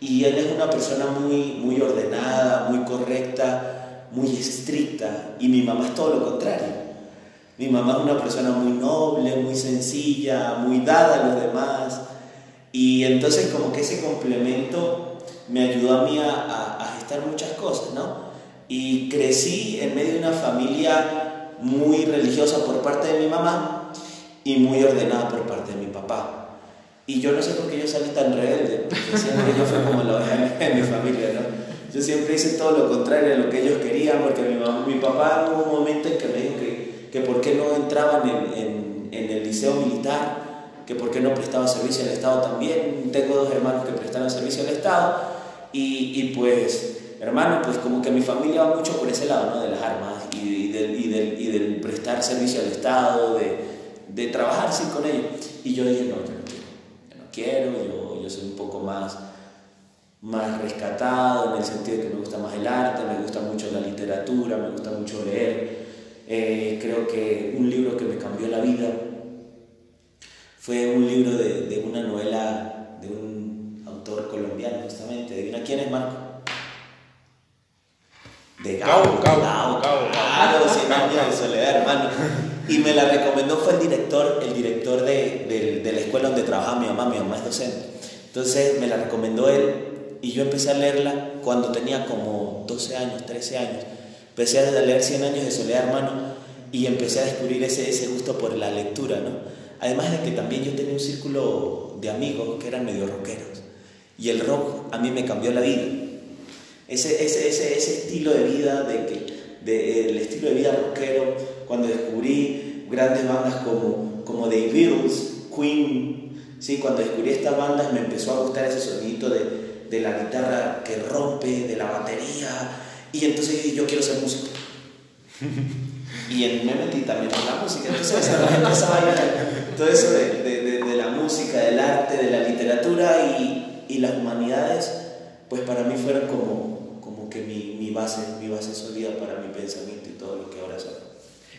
Y él es una persona muy, muy ordenada, muy correcta, muy estricta, y mi mamá es todo lo contrario. Mi mamá es una persona muy noble, muy sencilla, muy dada a los demás. Y entonces como que ese complemento me ayudó a mí a, a, a gestar muchas cosas, ¿no? Y crecí en medio de una familia muy religiosa por parte de mi mamá y muy ordenada por parte de mi papá. Y yo no sé por qué yo salí tan rebelde, porque siempre yo fui como la oveja de mi familia, ¿no? Yo siempre hice todo lo contrario de lo que ellos querían, porque mi, mamá, mi papá hubo un momento en que me dijo que, que por qué no entraban en, en, en el liceo militar, que por qué no prestaba servicio al Estado también. Tengo dos hermanos que prestaron servicio al Estado y, y pues, hermano, pues como que mi familia va mucho por ese lado, ¿no? De las armas y, del, y, del, y del prestar servicio al Estado, de, de trabajar sí con ellos. Y yo dije, no, yo no quiero, yo no quiero, yo, yo soy un poco más más rescatado en el sentido de que me gusta más el arte, me gusta mucho la literatura, me gusta mucho leer. Eh, creo que un libro que me cambió la vida fue un libro de, de una novela de un autor colombiano, justamente. ¿Adivina quién es Marco? De Gabo, Gabo, Gabo, Gabo, claro, Cien años de soledad, hermano. Y me la recomendó, fue el director, el director de, de- de la escuela donde trabajaba mi mamá, mi mamá es docente. Entonces me la recomendó él y yo empecé a leerla cuando tenía como 12 años, 13 años. Empecé a leer 100 años de soledad, hermano, y empecé a descubrir ese, ese gusto por la lectura, ¿no? Además de que también yo tenía un círculo de amigos que eran medio rockeros. Y el rock a mí me cambió la vida. Ese, ese, ese, ese estilo de vida, de que, de, el estilo de vida rockero, cuando descubrí grandes bandas como, como The Beatles, Queen, ¿sí? cuando descubrí estas bandas me empezó a gustar ese sonido de, de la guitarra que rompe, de la batería, y entonces yo quiero ser músico. Y en, me metí también en la música, entonces esa, esa vaina, todo eso de, de, de, de la música, del arte, de la literatura y, y las humanidades, pues para mí fueron como, como que mi, mi, base, mi base sólida para mi pensamiento y todo lo que ahora soy.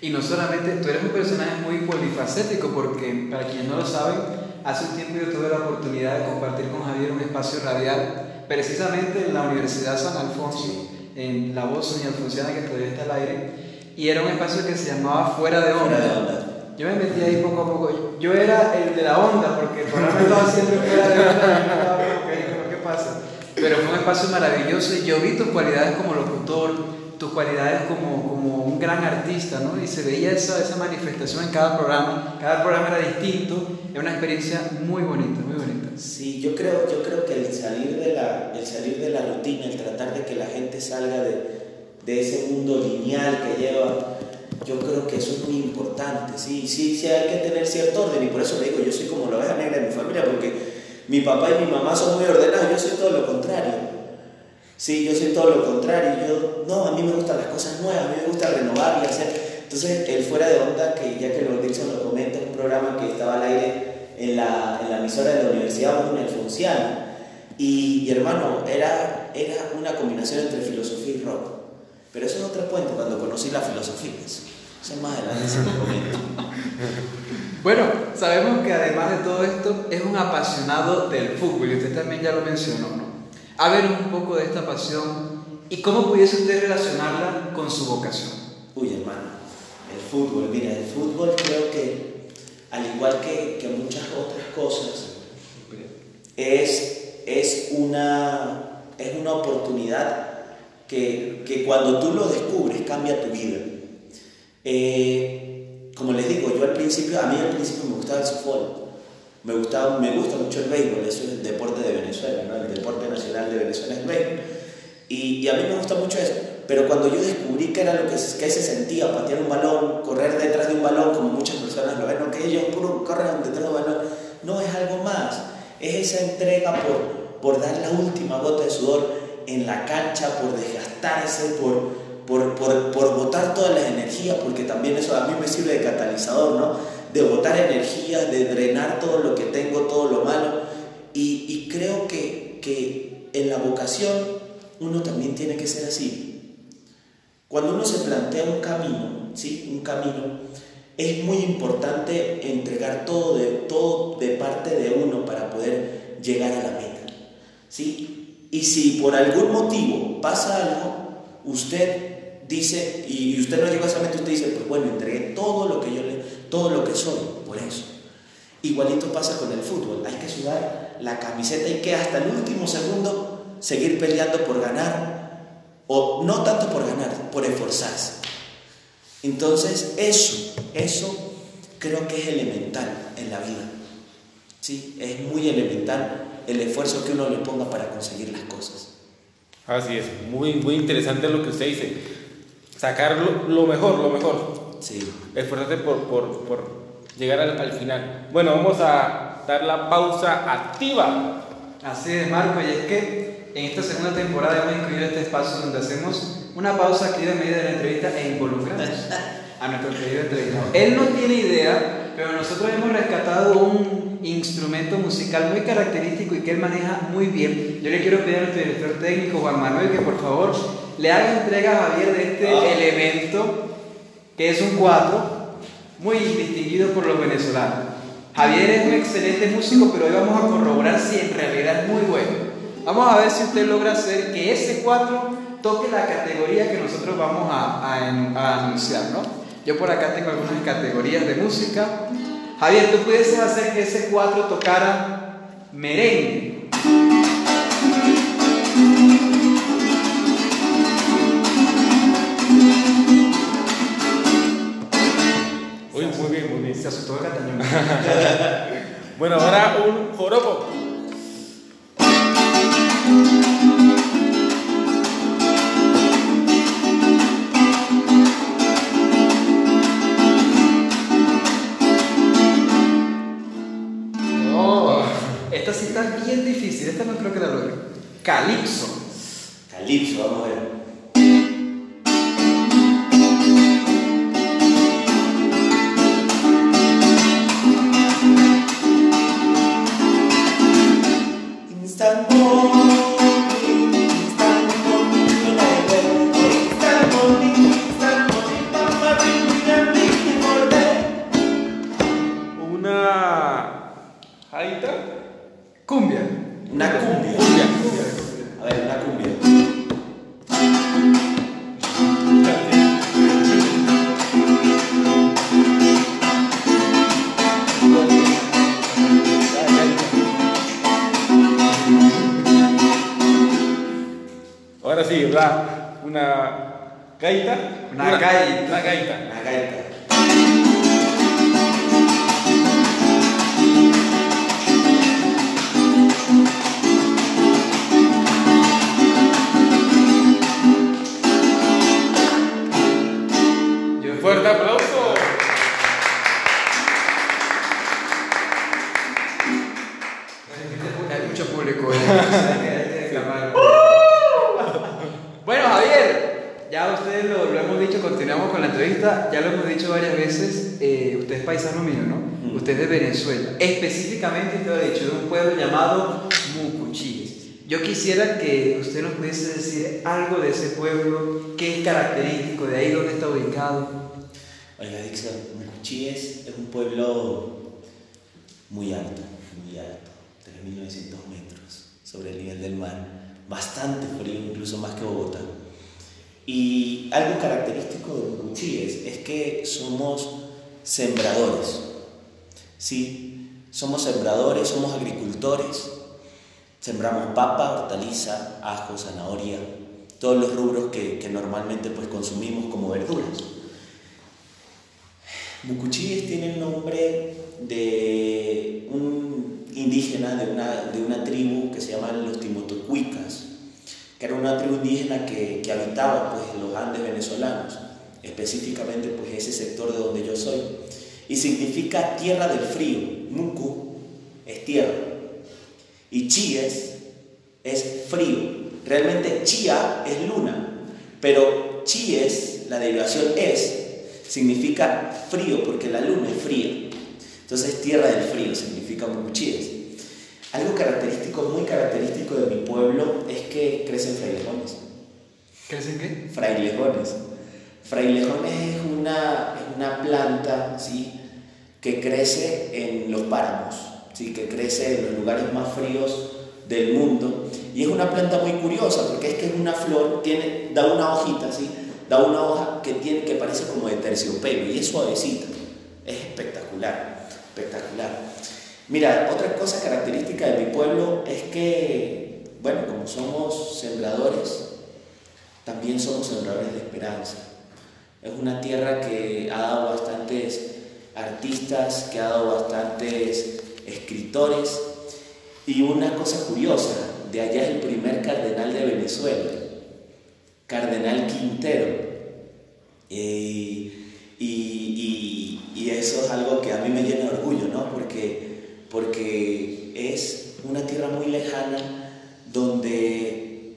Y no solamente, tú eres un personaje muy polifacético porque, para quienes no lo saben, hace un tiempo yo tuve la oportunidad de compartir con Javier un espacio radial, precisamente en la Universidad San Alfonso, en la voz Sonia Alfonsiana que todavía está al aire, y era un espacio que se llamaba Fuera de Onda. Fuera de onda. Yo me metí ahí poco a poco. Yo era el de la onda, porque el programa estaba siempre fuera de onda. y yo estaba como que, "¿Pero ¿qué pasa? Pero fue un espacio maravilloso y yo vi tus cualidades como locutor, tus cualidades como, como un gran artista, ¿no? Y se veía esa, esa manifestación en cada programa. Cada programa era distinto. Era una experiencia muy bonita, muy bonita. Sí, yo creo, yo creo que el salir, de la, el salir de la rutina, el tratar de que la gente salga de, de ese mundo lineal que lleva, yo creo que eso es muy importante. Sí, sí, sí hay que tener cierto orden y por eso le digo, yo soy como la oveja negra de mi familia, porque mi papá y mi mamá son muy ordenados, yo soy todo lo contrario. Sí, yo soy todo lo contrario. Yo, no, a mí me gustan las cosas nuevas, a mí me gusta renovar y hacer. Entonces, el Fuera de Onda, que ya que Lord Dixon lo comenta, es un programa que estaba al aire en la, en la emisora de la Universidad Autónoma Alfonsiana. Y, y, hermano, era, era una combinación entre filosofía y rock. Pero eso es otro cuento cuando conocí la filosofía. Eso, es más adelante, se. Bueno, sabemos que además de todo esto es un apasionado del fútbol y usted también ya lo mencionó, ¿no? A ver un poco de esta pasión y cómo pudiese usted relacionarla con su vocación. Uy, hermano, el fútbol, mira, el fútbol creo que, al igual que, que muchas otras cosas, es, es, una, es una oportunidad que, que cuando tú lo descubres cambia tu vida. Eh, como les digo, yo al principio, a mí al principio me gustaba el softball. Me, gustaba, me gusta mucho el béisbol, eso es el deporte de Venezuela, ¿no? el deporte nacional de Venezuela es béisbol. Y, y, a mí me gusta mucho eso. Pero cuando yo descubrí que era lo que se, que se sentía, patear un balón, correr detrás de un balón, como muchas personas lo ven, no que ellos puro corren detrás de un balón, no es algo más. Es esa entrega por, por dar la última gota de sudor en la cancha, por desgastarse, por, por, por, por botar todas las energías, porque también eso a mí me sirve de catalizador, ¿no? De botar energía, de drenar todo lo que tengo, todo lo malo. Y, y creo que, que en la vocación uno también tiene que ser así. Cuando uno se plantea un camino, ¿sí? Un camino, es muy importante entregar todo de, todo de parte de uno para poder llegar a la meta, ¿sí? Y si por algún motivo pasa algo, usted dice, y usted no llegó a esa meta, usted dice, pues bueno, entregué todo lo que yo le, todo lo que soy, por eso. Igualito pasa con el fútbol, hay que sudar la camiseta y que hasta el último segundo seguir peleando por ganar, o no tanto por ganar, por esforzarse. Entonces, eso, eso creo que es elemental en la vida. ¿sí? Es muy elemental el esfuerzo que uno le ponga para conseguir las cosas. Así es, muy, muy interesante lo que usted dice. Sacar lo, lo mejor, lo mejor. Sí. Esforzarte por, por, por llegar al, al, final. Bueno, vamos a dar la pausa activa. Así es, Marco, y es que en esta segunda temporada hemos incluido este espacio donde hacemos una pausa activa en medio de la entrevista e involucramos a nuestro querido entrevistado. Él no tiene idea, pero nosotros hemos rescatado un instrumento musical muy característico y que él maneja muy bien. Yo le quiero pedir a nuestro director técnico, Juan Manuel, que por favor le haga entrega a Javier de este oh. elemento, que es un cuatro, muy distinguido por los venezolanos. Javier es un excelente músico, pero hoy vamos a corroborar si en realidad es muy bueno. Vamos a ver si usted logra hacer que ese 4 toque la categoría que nosotros vamos a, a anunciar, ¿no? Yo por acá tengo algunas categorías de música. Javier, ¿tú pudieses hacer que ese 4 tocara merengue? Uy, muy bien, muy bien. Se asustó el Catañón. Bueno, ahora un joropo. Difícil. Esta no creo que la logre. Calipso. Calipso, vamos a ver. Yo quisiera que usted nos pudiese decir algo de ese pueblo, qué es característico de ahí, dónde está ubicado. Oiga, Dixon, Mucuchíes es un pueblo muy alto, muy alto, 3.900 metros sobre el nivel del mar, bastante frío, incluso más que Bogotá. Y algo característico de Mucuchíes es que somos sembradores, ¿sí? Somos sembradores, somos agricultores, sembramos papa, hortaliza, ajo, zanahoria, todos los rubros que, normalmente pues consumimos como verduras. Mucuchíes tiene el nombre de un indígena de una, de una tribu que se llaman los Timotocuicas, que era una tribu indígena que, habitaba pues, los Andes venezolanos, específicamente pues, ese sector de donde yo soy, y significa tierra del frío. Mucu es tierra y Chíes es frío. Realmente Chía es luna, pero Chíes, la derivación es, significa frío porque la luna es fría. Entonces tierra del frío significa Mucuchíes. Algo característico, muy característico de mi pueblo es que crecen frailejones. ¿Crecen qué? Frailejones. Frailejones es una, es una planta ¿sí? que crece en los páramos, ¿sí? que crece en los lugares más fríos del mundo. Y es una planta muy curiosa porque es que es una flor, tiene, da una hojita, ¿sí? da una hoja que, tiene, que parece como de terciopelo y es suavecita. Es espectacular, espectacular. Mira, otra cosa característica de mi pueblo es que, bueno, como somos sembradores, también somos sembradores de esperanza. Es una tierra que ha dado bastantes artistas, que ha dado bastantes escritores. Y una cosa curiosa, de allá es el primer cardenal de Venezuela, Cardenal Quintero. Y, y- y eso es algo que a mí me llena de orgullo, ¿no? Porque, porque es una tierra muy lejana donde,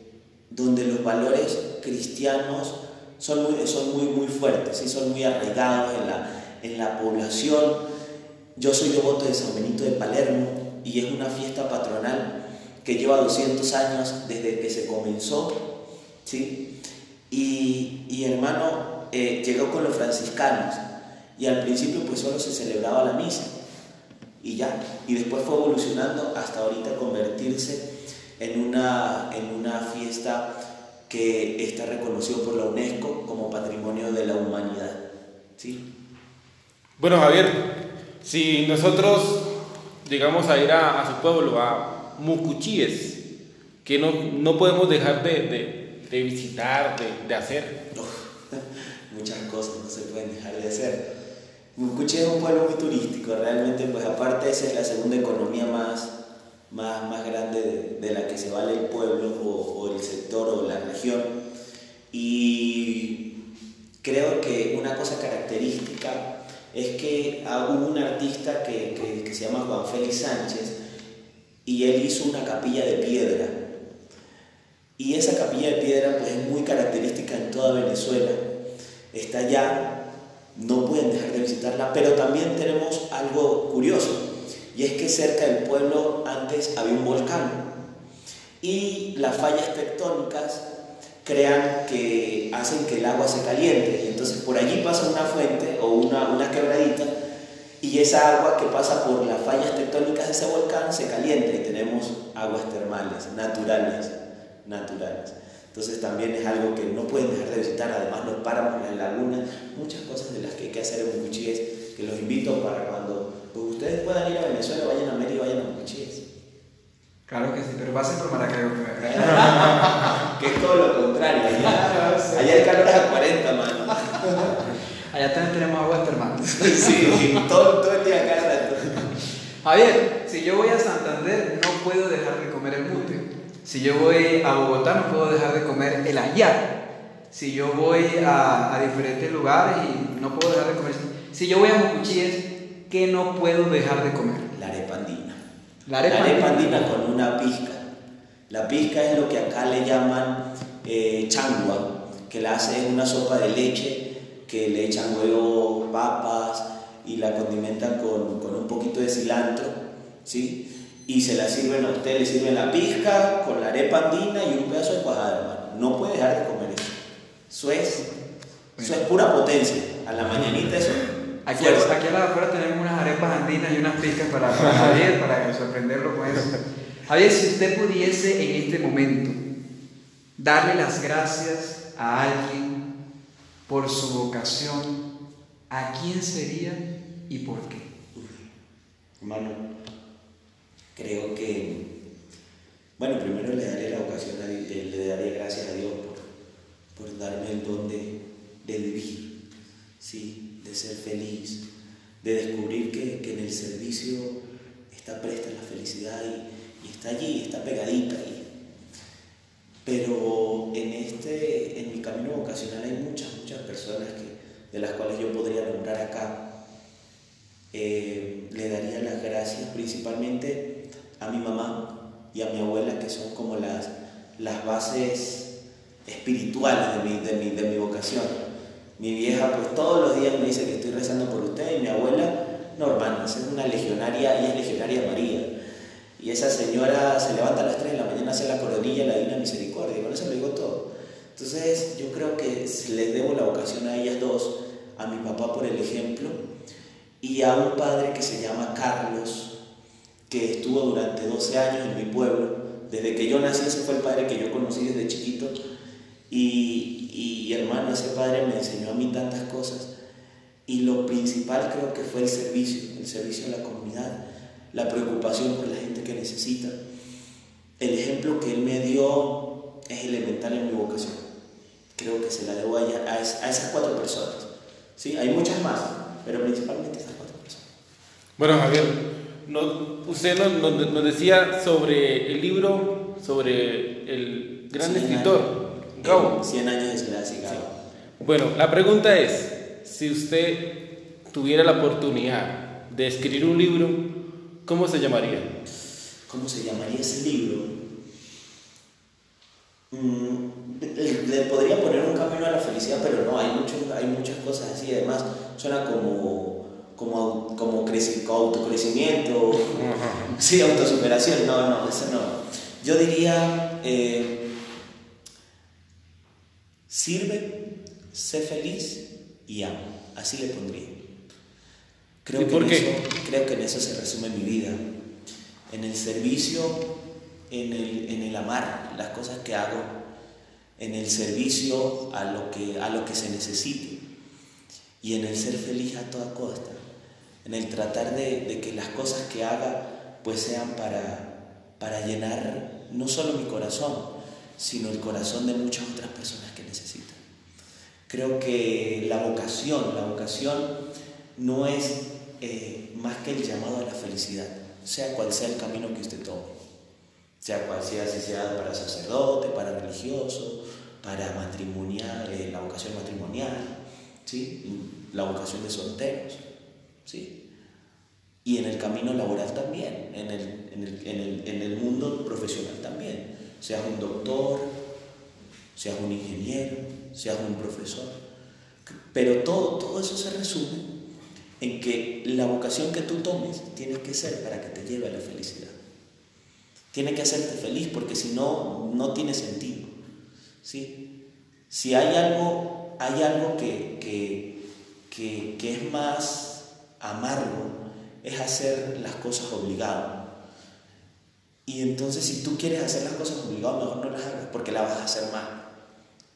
donde los valores cristianos son muy, son muy, muy fuertes, ¿sí? son muy arraigados en la, en la población. Yo soy devoto de San Benito de Palermo y es una fiesta patronal que lleva 200 años desde que se comenzó, ¿sí? Y, y hermano, eh, llegó con los franciscanos y al principio pues solo se celebraba la misa, y ya. Y después fue evolucionando hasta ahorita convertirse en una, en una fiesta que está reconocido por la UNESCO como Patrimonio de la Humanidad. ¿sí? Bueno, Javier, si nosotros llegamos a ir a, su pueblo, a Mucuchíes, que no, no podemos dejar de, de, visitar, de, de hacer. Muchas cosas no se pueden dejar de hacer. Mucuchí es un pueblo muy turístico, realmente, pues aparte esa es la segunda economía más, más, más grande de, la que se vale el pueblo o el sector o la región. Y creo que una cosa característica es que hubo un artista que, que, se llama Juan Félix Sánchez y él hizo una capilla de piedra. Y esa capilla de piedra pues es muy característica en toda Venezuela. Está allá, no pueden dejar de visitarla, pero también tenemos algo curioso, y es que cerca del pueblo antes había un volcán. Y las fallas tectónicas crean que hacen que el agua se caliente. Y entonces por allí pasa una fuente o una, una quebradita y esa agua que pasa por las fallas tectónicas de ese volcán se calienta y tenemos aguas termales, naturales, naturales. Entonces también es algo que no pueden dejar de visitar, además los páramos, las lagunas, muchas cosas de las que hay que hacer en Mucuchíes, que los invito para cuando ustedes puedan ir a Venezuela, vayan a Mérida vayan a Mucuchíes. Claro que sí, pero pasen por Maracaibo primero. que es todo lo contrario. Allá, allá el calor es a 40, mano. Allá también tenemos aguas termales. Sí, todo, todo el día acá. Javier, si yo voy a Santander, no puedo dejar de comer el mute. Si yo voy a Bogotá, no puedo dejar de comer el ayar. Si yo voy a, a diferentes lugares y no puedo dejar de comer. Si yo voy a Mucuchíes, ¿qué no puedo dejar de comer? La arepa. La arepa, andina con una pizca. La pizca es lo que acá le llaman eh, changua, que la hace en una sopa de leche, que le echan huevo, papas y la condimentan con, con un poquito de cilantro, ¿sí? Y se la sirven a usted, le sirven la pizca con la arepa andina y un pedazo de cuajada. No puede dejar de comer eso. Eso es, eso es pura potencia. A la mañanita eso. Aquí, a la afuera tenemos unas arepas andinas y unas pizcas para, para Javier, para sorprenderlo con eso. Javier, si usted pudiese en este momento darle las gracias a alguien por su vocación, ¿a quién sería y por qué? Hermano, creo que, bueno, primero le daré la ocasión a eh, le daré gracias a Dios por, por darme el don de, de vivir, ¿sí? de ser feliz, de descubrir que, que en el servicio está presta la felicidad y, está allí, está pegadita ahí. Pero en, este, en mi camino vocacional hay muchas, muchas personas que, de las cuales yo podría nombrar acá. Eh, le daría las gracias principalmente a mi mamá y a mi abuela, que son como las, las bases espirituales de mi, de, mi, de mi vocación. Mi vieja, pues todos los días me dice que estoy rezando por usted, y mi abuela, no, hermano, es una legionaria, ella es legionaria María. Y esa señora se levanta a las 3 de la mañana, hace la coronilla, la Divina Misericordia, y con eso le digo todo. Entonces, yo creo que les debo la vocación a ellas dos, a mi papá por el ejemplo, y a un padre que se llama Carlos, que estuvo durante 12 años en mi pueblo. Desde que yo nací, ese fue el padre que yo conocí desde chiquito. Y, y hermano, ese padre me enseñó a mí tantas cosas. Y lo principal creo que fue el servicio, el servicio a la comunidad, la preocupación por la gente que necesita. El ejemplo que él me dio es elemental en mi vocación. Creo que se la debo a, a a esas cuatro personas. ¿Sí? Hay muchas más, pero principalmente esas cuatro personas. Bueno, Javier, no- usted nos, nos- nos decía sobre el libro, sobre el gran Cien escritor. Gabo. Eh, 100 años de desgracia, Gabo. Bueno, la pregunta es, si usted tuviera la oportunidad de escribir un libro, ¿cómo se llamaría? ¿Cómo se llamaría ese libro? Mm, le, le podría poner un camino a la felicidad, pero no, hay, mucho, hay muchas cosas así. Además, suena como, como, como, creci- como autocrecimiento, sí, autosuperación. No, no, eso no. Yo diría, eh, sirve, sé feliz y ama. Así le pondría. Creo, ¿Y que por en qué? Eso, creo que en eso se resume mi vida. En el servicio, en el, en el amar las cosas que hago, en el servicio a lo que, a lo que se necesite y en el ser feliz a toda costa, en el tratar de, de que las cosas que haga pues sean para, para llenar no solo mi corazón, sino el corazón de muchas otras personas. Creo que la vocación, la vocación no es eh, más que el llamado a la felicidad, sea cual sea el camino que usted tome, sea cual sea, si sea para sacerdote, para religioso, para matrimonial, eh, la vocación matrimonial, ¿sí? la vocación de solteros, ¿sí? y en el camino laboral también, en el, en el, en el, en el mundo profesional también, seas un doctor, seas un ingeniero, seas un profesor. Pero todo, todo eso se resume en que la vocación que tú tomes tiene que ser para que te lleve a la felicidad. Tiene que hacerte feliz porque si no, no tiene sentido. ¿sí? Si hay algo, hay algo que, que, que, es más amargo, es hacer las cosas obligado. Y entonces si tú quieres hacer las cosas obligado, mejor no las hagas porque las vas a hacer mal.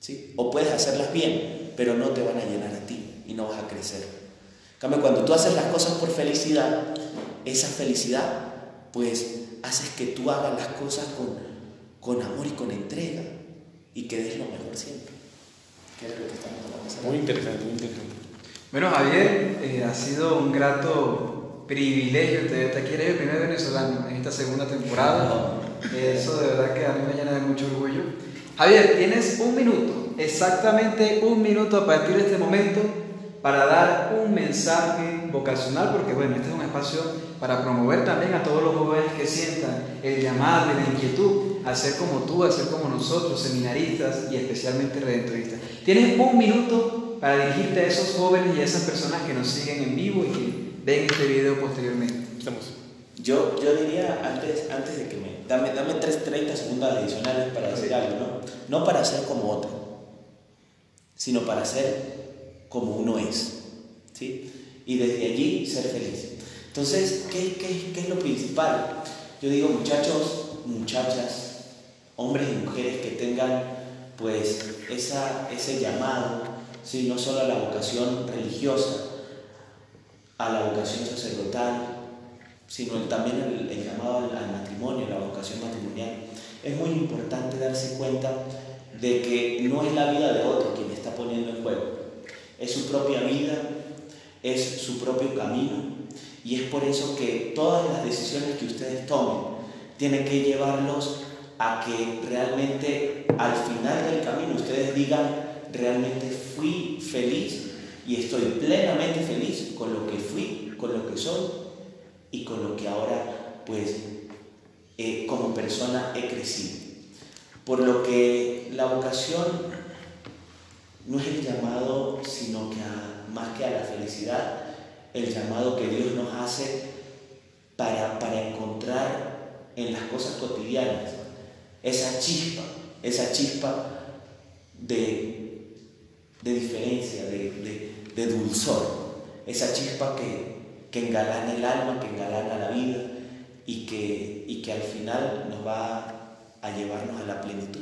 ¿Sí? O puedes hacerlas bien, pero no te van a llenar a ti y no vas a crecer. En cambio, cuando tú haces las cosas por felicidad, esa felicidad, pues haces que tú hagas las cosas con, con amor y con entrega y que des lo mejor siempre. Que es lo que estamos hablando. Muy interesante, muy interesante. Bueno, Javier, eh, ha sido un grato privilegio tenerte aquí. Eres el primer venezolano en esta segunda temporada. Eso de verdad que a mí me llena de mucho orgullo. Javier, tienes un minuto, exactamente un minuto a partir de este momento para dar un mensaje vocacional, porque bueno, este es un espacio para promover también a todos los jóvenes que sientan el llamado y la inquietud a ser como tú, a ser como nosotros, seminaristas y especialmente redentoristas. Tienes un minuto para dirigirte a esos jóvenes y a esas personas que nos siguen en vivo y que ven este video posteriormente. Estamos. Yo, yo diría, antes, antes de que me... Dame, dame tres, 30 segundos adicionales para decir algo, ¿no? No para ser como otro, sino para ser como uno es, ¿sí? Y desde allí ser feliz. Entonces, ¿qué, qué, qué es lo principal? Yo digo, muchachos, muchachas, hombres y mujeres que tengan, pues, esa, ese llamado, ¿sí? No solo a la vocación religiosa, a la vocación sacerdotal, sino también el, el llamado al, al matrimonio, la vocación matrimonial. Es muy importante darse cuenta de que no es la vida de otro quien está poniendo en juego, es su propia vida, es su propio camino y es por eso que todas las decisiones que ustedes tomen tienen que llevarlos a que realmente al final del camino ustedes digan, realmente fui feliz y estoy plenamente feliz con lo que fui, con lo que soy y con lo que ahora pues eh, como persona he crecido. Por lo que la vocación no es el llamado, sino que más que a la felicidad, el llamado que Dios nos hace para, para encontrar en las cosas cotidianas esa chispa, esa chispa de, de diferencia, de, de- de dulzor, esa chispa que, que engalana el alma, que engalana la vida y que, y que al final nos va a llevarnos a la plenitud.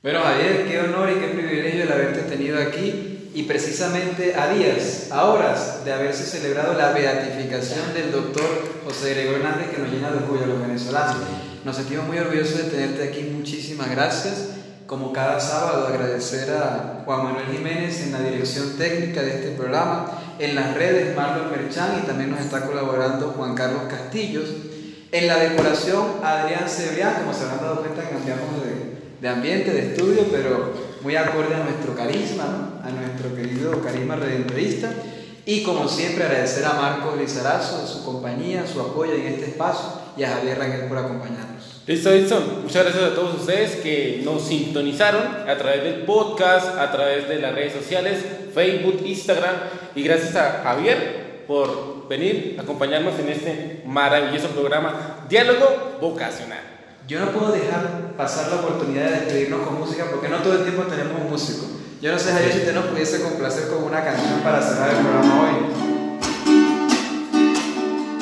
Bueno, Javier, qué honor y qué privilegio el haberte tenido aquí y precisamente a días, a horas de haberse celebrado la beatificación del doctor José Gregorio Hernández que nos llena de orgullo a los venezolanos. Nos sentimos muy orgullosos de tenerte aquí, muchísimas gracias. Como cada sábado agradecer a Juan Manuel Jiménez en la dirección técnica de este programa, en las redes Marlon Merchán y también nos está colaborando Juan Carlos Castillos. En la decoración Adrián Cebrián, como se habrán dado cuenta cambiamos de, de ambiente, de estudio, pero muy acorde a nuestro carisma, ¿no? a nuestro querido carisma redentorista. Y como siempre agradecer a Marcos Lizarazo, su compañía, su apoyo en este espacio y a Javier Rangel por acompañarnos. Listo, listo. Muchas gracias a todos ustedes que nos sintonizaron a través del podcast, a través de las redes sociales, Facebook, Instagram. Y gracias a Javier por venir a acompañarnos en este maravilloso programa Diálogo Vocacional. Yo no puedo dejar pasar la oportunidad de despedirnos con música porque no todo el tiempo tenemos un músico. Yo no sé, Javier, si usted nos pudiese complacer con una canción para cerrar el programa hoy.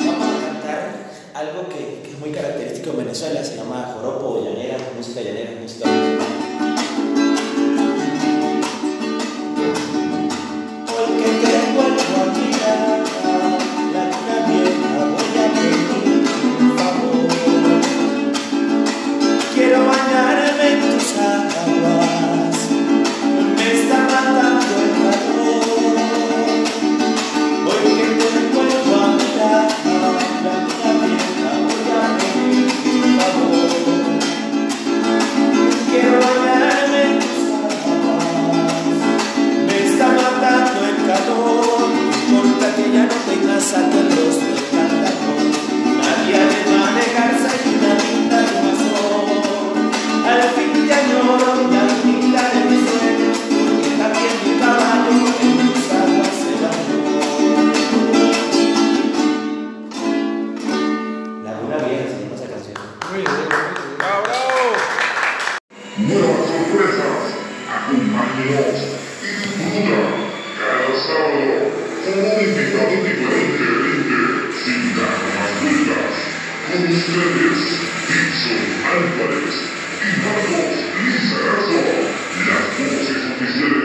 Vamos a cantar algo que, es muy característico en Venezuela, se llama joropo o llanera, música llanera, música musical. como invitado diferente de Sin Más Justas, con ustedes, Dixon Álvarez y Marcos Lizarazo, las voces oficiales.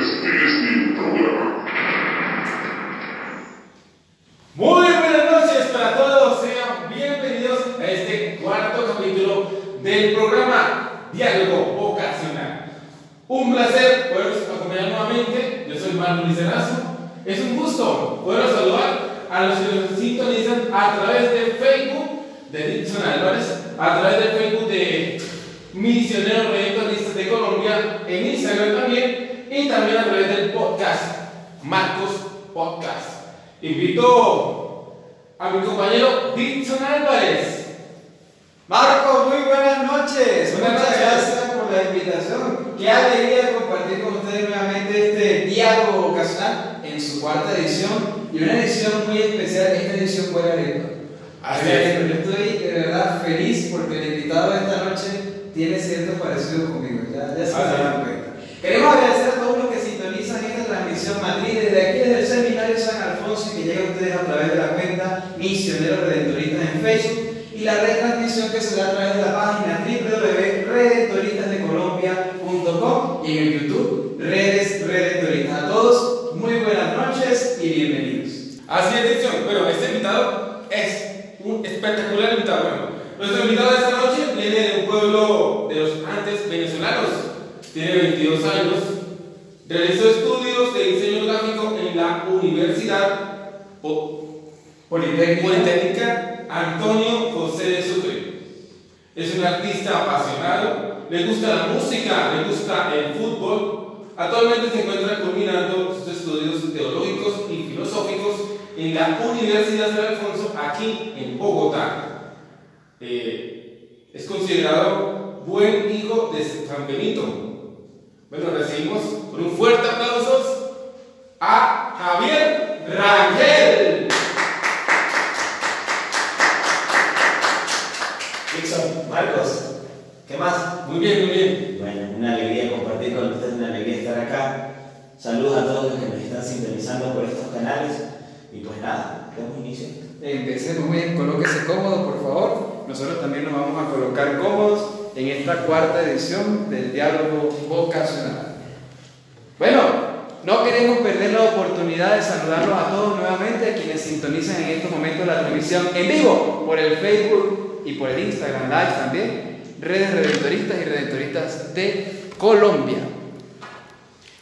sintonicen en estos momentos la transmisión en vivo por el Facebook y por el Instagram Live también, redes redentoristas y redentoristas de Colombia.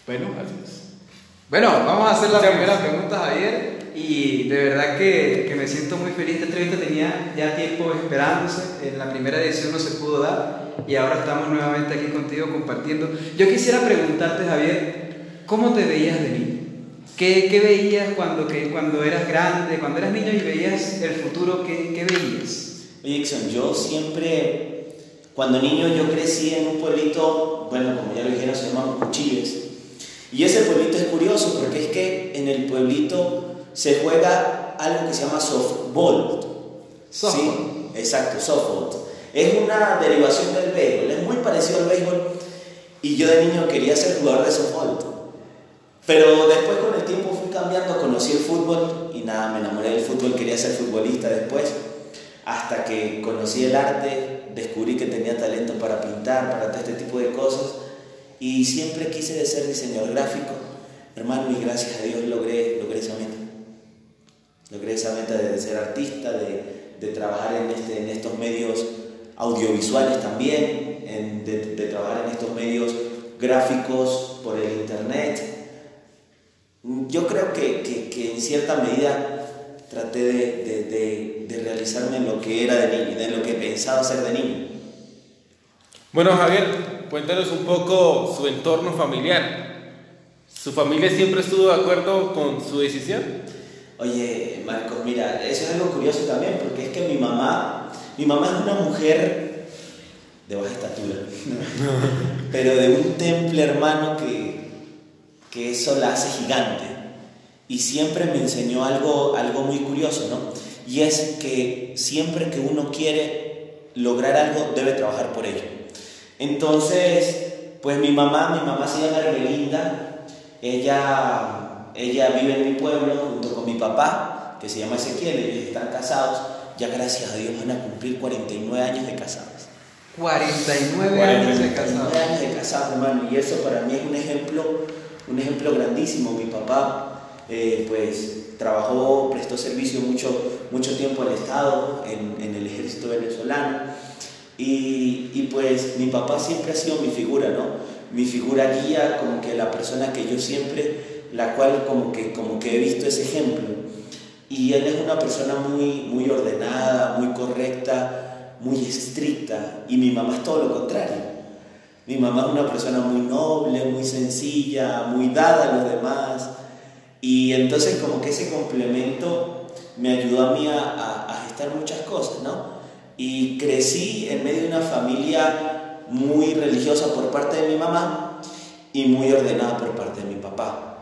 Bueno, gracias. Bueno, vamos a hacer las primeras preguntas, Javier, y de verdad que, que me siento muy feliz. Esta entrevista tenía ya tiempo esperándose, en la primera edición no se pudo dar, y ahora estamos nuevamente aquí contigo compartiendo. Yo quisiera preguntarte, Javier, ¿cómo te veías de mí? ¿Qué, veías cuando, que, cuando eras grande, cuando eras niño y veías el futuro? ¿Qué, veías? Dixon, yo siempre, cuando niño yo crecí en un pueblito, bueno, como ya lo dijeron, se llama Cuchilles. Y ese pueblito es curioso porque es que en el pueblito se juega algo que se llama softball. Softball. ¿Sí? Exacto, softball. Es una derivación del béisbol, es muy parecido al béisbol. Y yo de niño quería ser jugador de softball. Pero después con el tiempo fui cambiando, conocí el fútbol y nada, me enamoré del fútbol, quería ser futbolista después, hasta que conocí el arte, descubrí que tenía talento para pintar, para todo este tipo de cosas y siempre quise ser diseñador gráfico. Hermano, y gracias a Dios logré, logré esa meta. Logré esa meta de ser artista, de, de trabajar en, este, en estos medios audiovisuales también, de, de trabajar en estos medios gráficos por el internet. Yo creo que, que, que en cierta medida traté de, de, de, realizarme en lo que era de niño, de lo que pensaba ser de niño. Bueno, Javier, cuéntanos un poco su entorno familiar. ¿Su familia siempre estuvo de acuerdo con su decisión? Oye, Marcos, mira, eso es algo curioso también, porque es que mi mamá, mi mamá es una mujer de baja estatura, pero de un temple hermano que, que eso la hace gigante. Y siempre me enseñó algo, algo muy curioso, ¿no? Y es que siempre que uno quiere lograr algo, debe trabajar por ello. Entonces, pues mi mamá, mi mamá se llama Hermelinda, ella, ella vive en mi pueblo junto con mi papá, que se llama Ezequiel, ellos están casados, ya gracias a Dios van a cumplir 49 años de casados. 49 años de casados. 49 años de casados, hermano, y eso para mí es un ejemplo, un ejemplo grandísimo. Mi papá, eh, pues, trabajó, prestó servicio mucho, mucho tiempo al Estado, en, el ejército venezolano, y, y, pues mi papá siempre ha sido mi figura, ¿no? Mi figura guía, como que la persona que yo siempre, la cual como que, como que he visto ese ejemplo. Y él es una persona muy, muy ordenada, muy correcta, muy estricta, y mi mamá es todo lo contrario. Mi mamá es una persona muy noble, muy sencilla, muy dada a los demás. Y entonces como que ese complemento me ayudó a mí a, a, a gestar muchas cosas, ¿no? Y crecí en medio de una familia muy religiosa por parte de mi mamá y muy ordenada por parte de mi papá.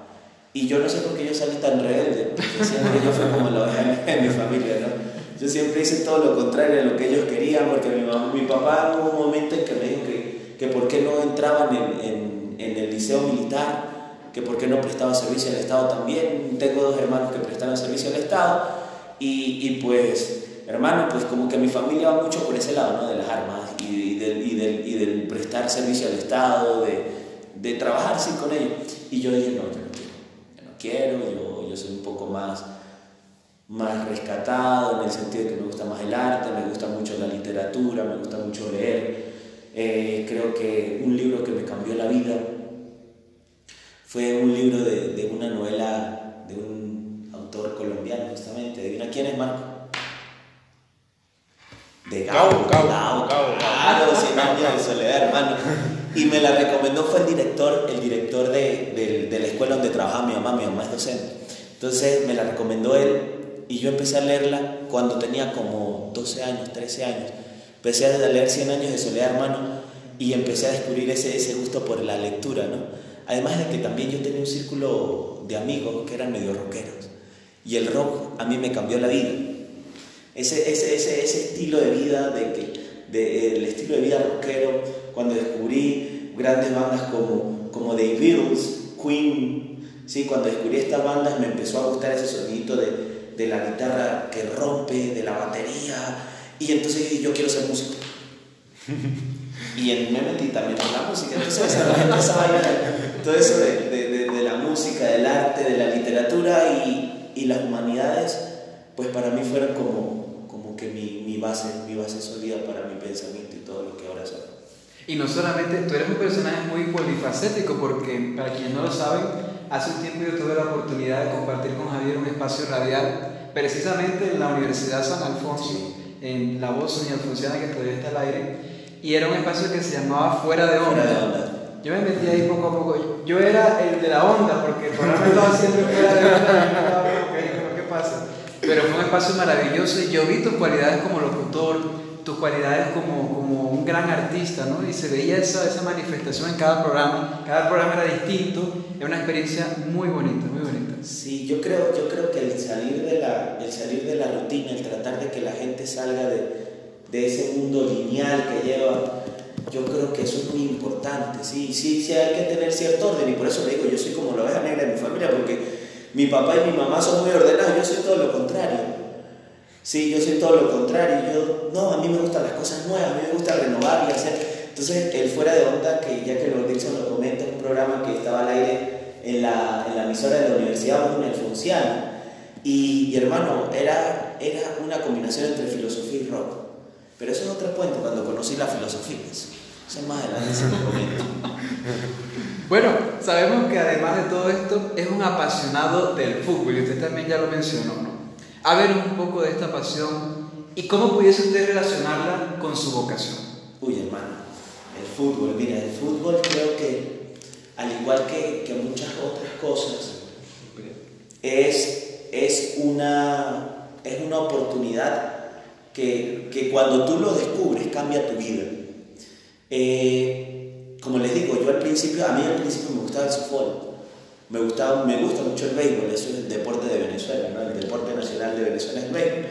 Y yo no sé por qué yo salí tan rebelde, porque siempre yo fui como la oveja mi familia, ¿no? Yo siempre hice todo lo contrario de lo que ellos querían, porque mi, mamá, mi papá hubo un momento en que me dijo que, que por qué no entraban en, en, en el liceo militar, que por qué no prestaba servicio al Estado también. Tengo dos hermanos que prestaban servicio al Estado y, y pues hermano, pues como que mi familia va mucho por ese lado, ¿no? De las armas y, y, del, y, del, del, prestar servicio al Estado, de, de trabajar sí con ellos. Y yo dije, no, yo no quiero, yo no quiero, yo, yo soy un poco más, más rescatado en el sentido de que me gusta más el arte, me gusta mucho la literatura, me gusta mucho leer. Eh, creo que un libro que me cambió la vida fue un libro de, de una novela de un autor colombiano, justamente. ¿Adivina quién es, Marco? de Gabo, Gabo, Gabo, claro, 100 años de soledad, hermano. Y me la recomendó fue el director, el director de, de, de, la escuela donde trabajaba mi mamá, mi mamá es docente. Entonces me la recomendó él y yo empecé a leerla cuando tenía como 12 años, 13 años. Empecé a leer 100 años de soledad, hermano, y empecé a descubrir ese, ese gusto por la lectura, ¿no? Además de que también yo tenía un círculo de amigos que eran medio rockeros. Y el rock a mí me cambió la vida. Ese, ese, ese, ese estilo de vida, de que, de, el estilo de vida rockero, cuando descubrí grandes bandas como, como The Beatles, Queen, ¿sí? cuando descubrí estas bandas me empezó a gustar ese sonido de, de la guitarra que rompe, de la batería, y entonces yo quiero ser músico. y en, me metí también en la música, entonces esa vaina, todo eso de, de, de, la música, del arte, de la literatura y, y las humanidades, pues para mí fueron como, como que mi, mi, base, mi base sólida para mi pensamiento y todo lo que ahora soy. Y no solamente, tú eres un personaje muy polifacético porque, para quienes no lo saben, hace un tiempo yo tuve la oportunidad de compartir con Javier un espacio radial, precisamente en la Universidad San Alfonso, en la voz Doña Alfonsiana que todavía está al aire, y era un espacio que se llamaba Fuera de Onda. Fuera de onda. Yo me metí ahí poco a poco. Yo era el de la onda, porque el programa estaba siempre fuera de onda. ¿Qué pasa? Pero fue un espacio maravilloso y yo vi tus cualidades como locutor, tus cualidades como, como un gran artista, ¿no? Y se veía esa, esa manifestación en cada programa. Cada programa era distinto. Era una experiencia muy bonita. Sí, yo creo, yo creo que el salir, de la, el salir de la rutina, el tratar de que la gente salga de, de ese mundo lineal que lleva, yo creo que eso es muy importante, sí, sí, sí hay que tener cierto orden y por eso le digo, yo soy como la oveja negra de mi familia porque mi papá y mi mamá son muy ordenados, yo soy todo lo contrario. Sí, yo soy todo lo contrario, yo, no, a mí me gustan las cosas nuevas, a mí me gusta renovar y hacer. Entonces, el Fuera de Onda, que ya que lo Dixon lo comenta, es un programa que estaba al aire en la, en la emisora de la Universidad Bruno Alfonsiana. Y, y hermano, era, era una combinación entre filosofía y rock. Pero eso es otro cuento cuando conocí la filosofía. Eso, es más adelante, se. Bueno, sabemos que además de todo esto es un apasionado del fútbol y usted también ya lo mencionó, ¿no? A ver un poco de esta pasión y cómo pudiese usted relacionarla con su vocación. Uy, hermano, el fútbol, mira, el fútbol creo que, al igual que, muchas otras cosas, es, es, una, es una oportunidad que, que cuando tú lo descubres cambia tu vida. Eh, como les digo, yo al principio, a mí al principio me gustaba el fútbol. Me, gustaba, me gusta mucho el béisbol, eso es el deporte de Venezuela, el deporte nacional de Venezuela es béisbol.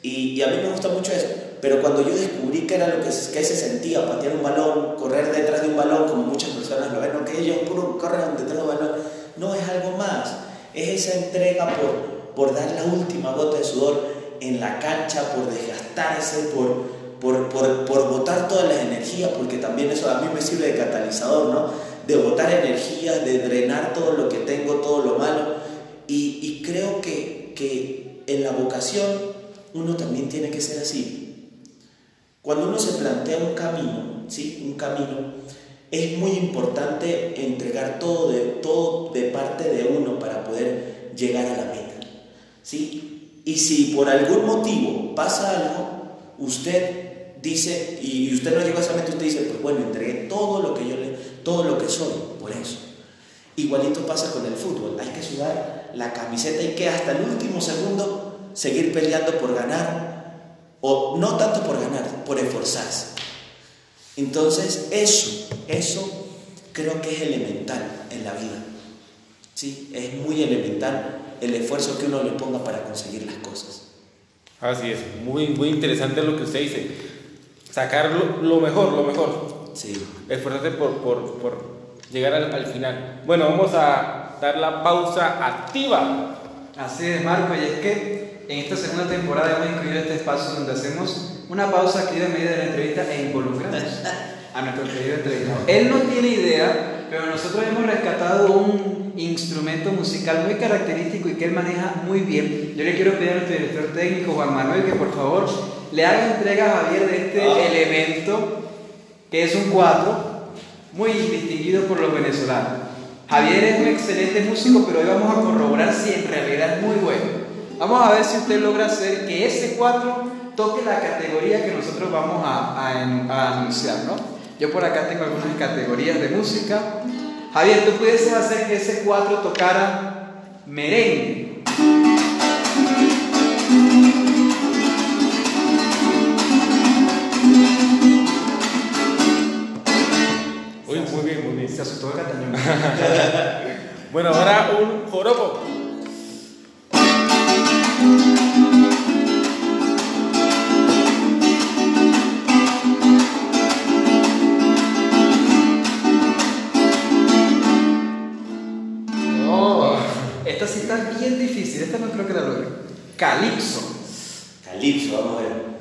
Y, a mí me gusta mucho eso. Pero cuando yo descubrí que era lo que que se sentía, patear un balón, correr detrás de un balón, como muchas personas lo ven, no que ellos puro corren detrás de un balón, no es algo más. Es esa entrega por, por dar la última gota de sudor en la cancha, por desgastarse, por, por, por, por botar todas las energías, porque también eso a mí me sirve de catalizador, ¿no? de botar energía, de drenar todo lo que tengo, todo lo malo. Y, y creo que, que, en la vocación uno también tiene que ser así. Cuando uno se plantea un camino, ¿sí? un camino, es muy importante entregar todo de, todo de parte de uno para poder llegar a la meta. ¿sí? Y si por algún motivo pasa algo, usted dice, y usted no llegó a esa meta, usted dice, pues bueno, entregué todo lo que yo le, todo lo que soy, por eso. Igualito pasa con el fútbol, hay que sudar la camiseta y que hasta el último segundo seguir peleando por ganar, o no tanto por ganar, por esforzarse. Entonces, eso, eso creo que es elemental en la vida. ¿Sí? Es muy elemental el esfuerzo que uno le ponga para conseguir las cosas. Así es, muy, muy interesante lo que usted dice. Sacar lo, lo mejor, lo mejor. Sí. Esforzarse por, por, por llegar al, al, final. Bueno, vamos a dar la pausa activa. Así es, Marco, y es que en esta segunda temporada hemos incluido este espacio donde hacemos una pausa activa en medio de la entrevista e involucramos a nuestro querido entrevistado. Él no tiene idea, pero nosotros hemos rescatado un instrumento musical muy característico y que él maneja muy bien. Yo le quiero pedir a nuestro director técnico, Juan Manuel, que por favor le haga entrega a Javier de este Ah. elemento, que es un cuatro muy distinguido por los venezolanos. Javier es un excelente músico, pero hoy vamos a corroborar si en realidad es muy bueno. Vamos a ver si usted logra hacer que ese 4 toque la categoría que nosotros vamos a, a, a anunciar, ¿no? Yo por acá tengo algunas categorías de música. Javier, ¿tú pudieses hacer que ese 4 tocara merengue? Uy, muy bien, muy bien. Se asustó el catañón. Bueno, ahora un joropo. Oh, esta sí está bien difícil. Esta no creo que la logre. Calipso. Calipso, vamos a ver.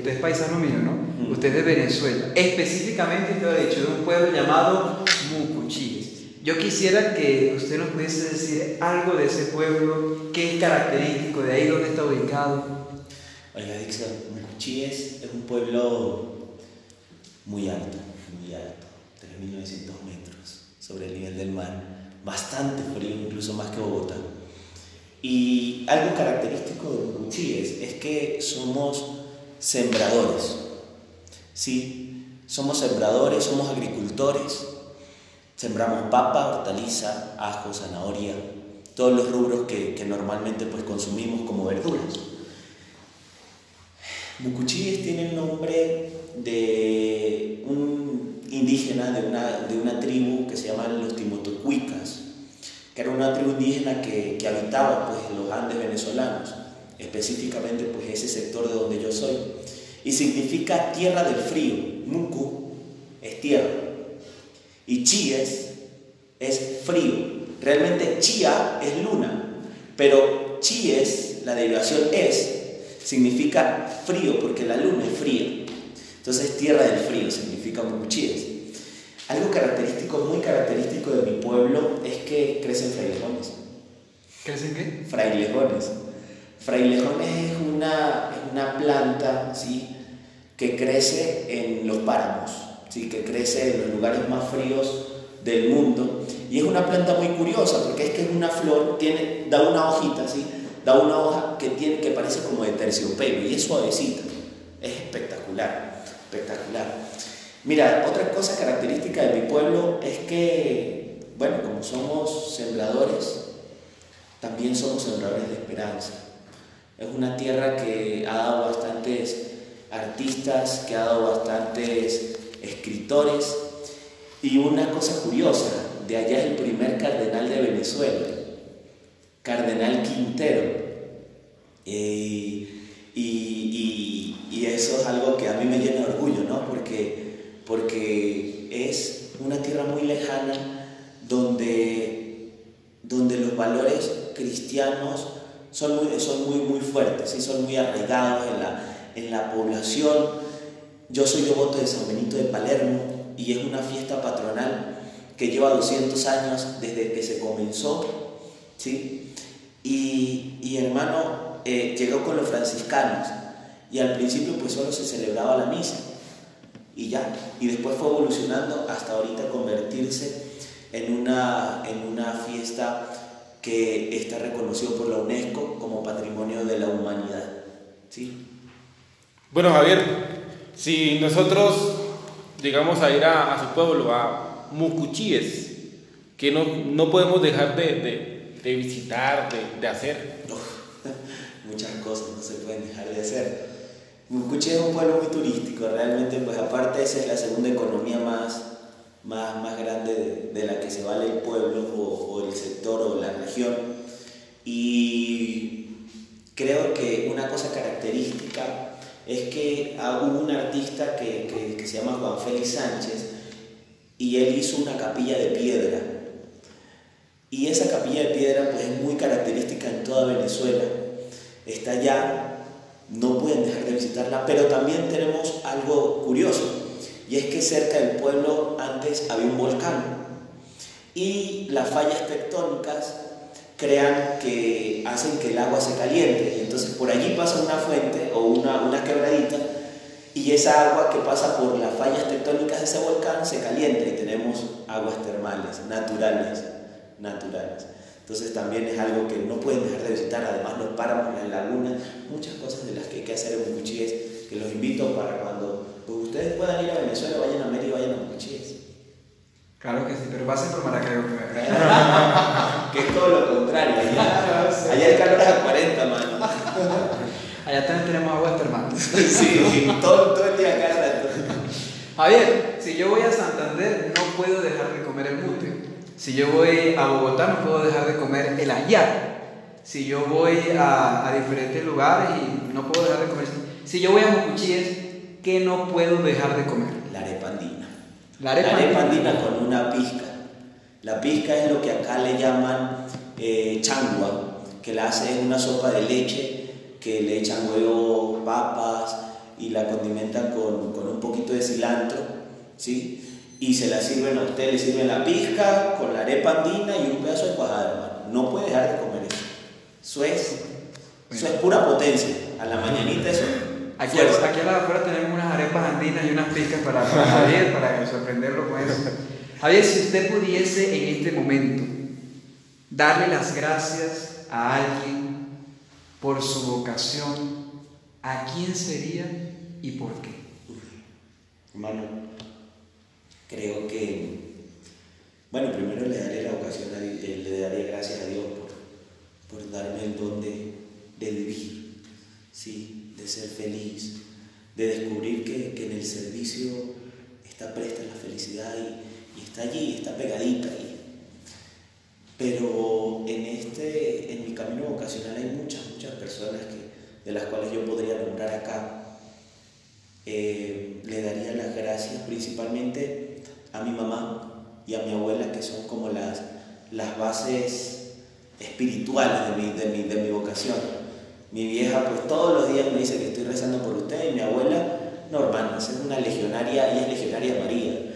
Usted es paisano mío, ¿no? Mm. Usted es de Venezuela. Específicamente, usted lo ha dicho, de un pueblo llamado Mucuchíes. Yo quisiera que usted nos pudiese decir algo de ese pueblo, qué es característico de ahí, dónde está ubicado. Oiga, Dixon, Mucuchíes es un pueblo muy alto, muy alto, 3.900 metros sobre el nivel del mar, bastante frío, incluso más que Bogotá. Y algo característico de Mucuchíes es que somos sembradores, ¿sí? Somos sembradores, somos agricultores, sembramos papa, hortaliza, ajo, zanahoria, todos los rubros que, normalmente pues consumimos como verduras. Mucuchíes tiene el nombre de un indígena de una, de una tribu que se llaman los Timotocuicas, que era una tribu indígena que, que habitaba pues, los Andes venezolanos, específicamente pues, ese sector de donde yo soy, y significa tierra del frío. Mucu es tierra y Chíes es frío. Realmente Chía es luna, pero Chíes, la derivación es, significa frío porque la luna es fría. Entonces tierra del frío significa Mucuchíes. Algo característico, muy característico de mi pueblo es que crecen frailejones. ¿Crecen qué? Frailejones. Frailejones es una, una planta ¿sí? que crece en los páramos, ¿sí? que crece en los lugares más fríos del mundo. Y es una planta muy curiosa porque es que es una flor, tiene, da una hojita, ¿sí? da una hoja que, tiene, que parece como de terciopelo y es suavecita. Es espectacular, espectacular. Mira, otra cosa característica de mi pueblo es que, bueno, como somos sembradores, también somos sembradores de esperanza. Es una tierra que ha dado bastantes artistas, que ha dado bastantes escritores. Y una cosa curiosa, de allá es el primer cardenal de Venezuela, Cardenal Quintero. Y, y, y, eso es algo que a mí me llena de orgullo, ¿no? Porque, porque es una tierra muy lejana donde, donde los valores cristianos son muy, son muy, muy fuertes, ¿sí? son muy arraigados en la, en la población. Yo soy devoto de San Benito de Palermo y es una fiesta patronal que lleva 200 años desde que se comenzó, ¿sí? Y, y hermano, eh, llegó con los franciscanos y al principio pues solo se celebraba la misa y ya, y después fue evolucionando hasta ahorita convertirse en una, en una fiesta que está reconocido por la UNESCO como Patrimonio de la Humanidad. ¿sí? Bueno, Javier, si nosotros llegamos a ir a, a su pueblo, a Mucuchíes, que no, no podemos dejar de, de, de visitar, de, de hacer. Muchas cosas no se pueden dejar de hacer. Mucuchíes es un pueblo muy turístico, realmente, pues aparte esa es la segunda economía más, más, más grande de, la que se vale el pueblo o, o el sector o la región. Y creo que una cosa característica es que hubo un artista que, que, que, se llama Juan Félix Sánchez y él hizo una capilla de piedra. Y esa capilla de piedra pues es muy característica en toda Venezuela. Está allá, no pueden dejar de visitarla, pero también tenemos algo curioso y es que cerca del pueblo antes había un volcán. Y las fallas tectónicas crean que hacen que el agua se caliente. Y entonces por allí pasa una fuente o una, una quebradita y esa agua que pasa por las fallas tectónicas de ese volcán se calienta y tenemos aguas termales naturales, naturales. Entonces también es algo que no pueden dejar de visitar, además los páramos, las lagunas, muchas cosas de las que hay que hacer en Mucuchíes, que los invito para cuando pues, ustedes puedan ir a Venezuela, vayan a Mérida y vayan a Mucuchíes. Claro que sí, pero pasen por Maracaibo primero. que es todo lo contrario. Allá, allá el calor es a 40, mano. Allá también tenemos aguas termales. sí, todo, todo el día acá rato. Javier, si yo voy a Santander, no puedo dejar de comer el mute. Si yo voy a Bogotá, no puedo dejar de comer el ayar. Si yo voy a, a diferentes lugares y no puedo dejar de comer. Si yo voy a Mucuchíes, ¿qué no puedo dejar de comer? La arepa andina. La arepa, la arepa andina con una pizca. La pizca es lo que acá le llaman eh, changua, que la hace en una sopa de leche que le echan huevo, papas y la condimentan con, con un poquito de cilantro, ¿sí? Y se la sirven a usted, le sirven la pizca con la arepa andina y un pedazo de cuajada, hermano. No puede dejar de comer eso. Eso es, eso es pura potencia. A la mañanita eso. Aquí, fuerza. aquí a la afuera tenemos unas arepas andinas y unas picas para, para Javier, para sorprenderlo con eso. Javier, si usted pudiese en este momento darle las gracias a alguien por su vocación, ¿a quién sería y por qué? Hermano, creo que, bueno, primero le daré la ocasión, a eh, le daré gracias a Dios por, por darme el don de, de vivir, ¿sí? De ser feliz, de descubrir que, que en el servicio está presta la felicidad y, está allí, está pegadita ahí. Pero en, este, en mi camino vocacional hay muchas, muchas personas que, de las cuales yo podría nombrar acá. Eh, le daría las gracias principalmente a mi mamá y a mi abuela, que son como las, las bases espirituales de mi, de, mi, de mi vocación. Mi vieja, pues todos los días me dice que estoy rezando por usted, y mi abuela, no, es una legionaria, ella es legionaria María.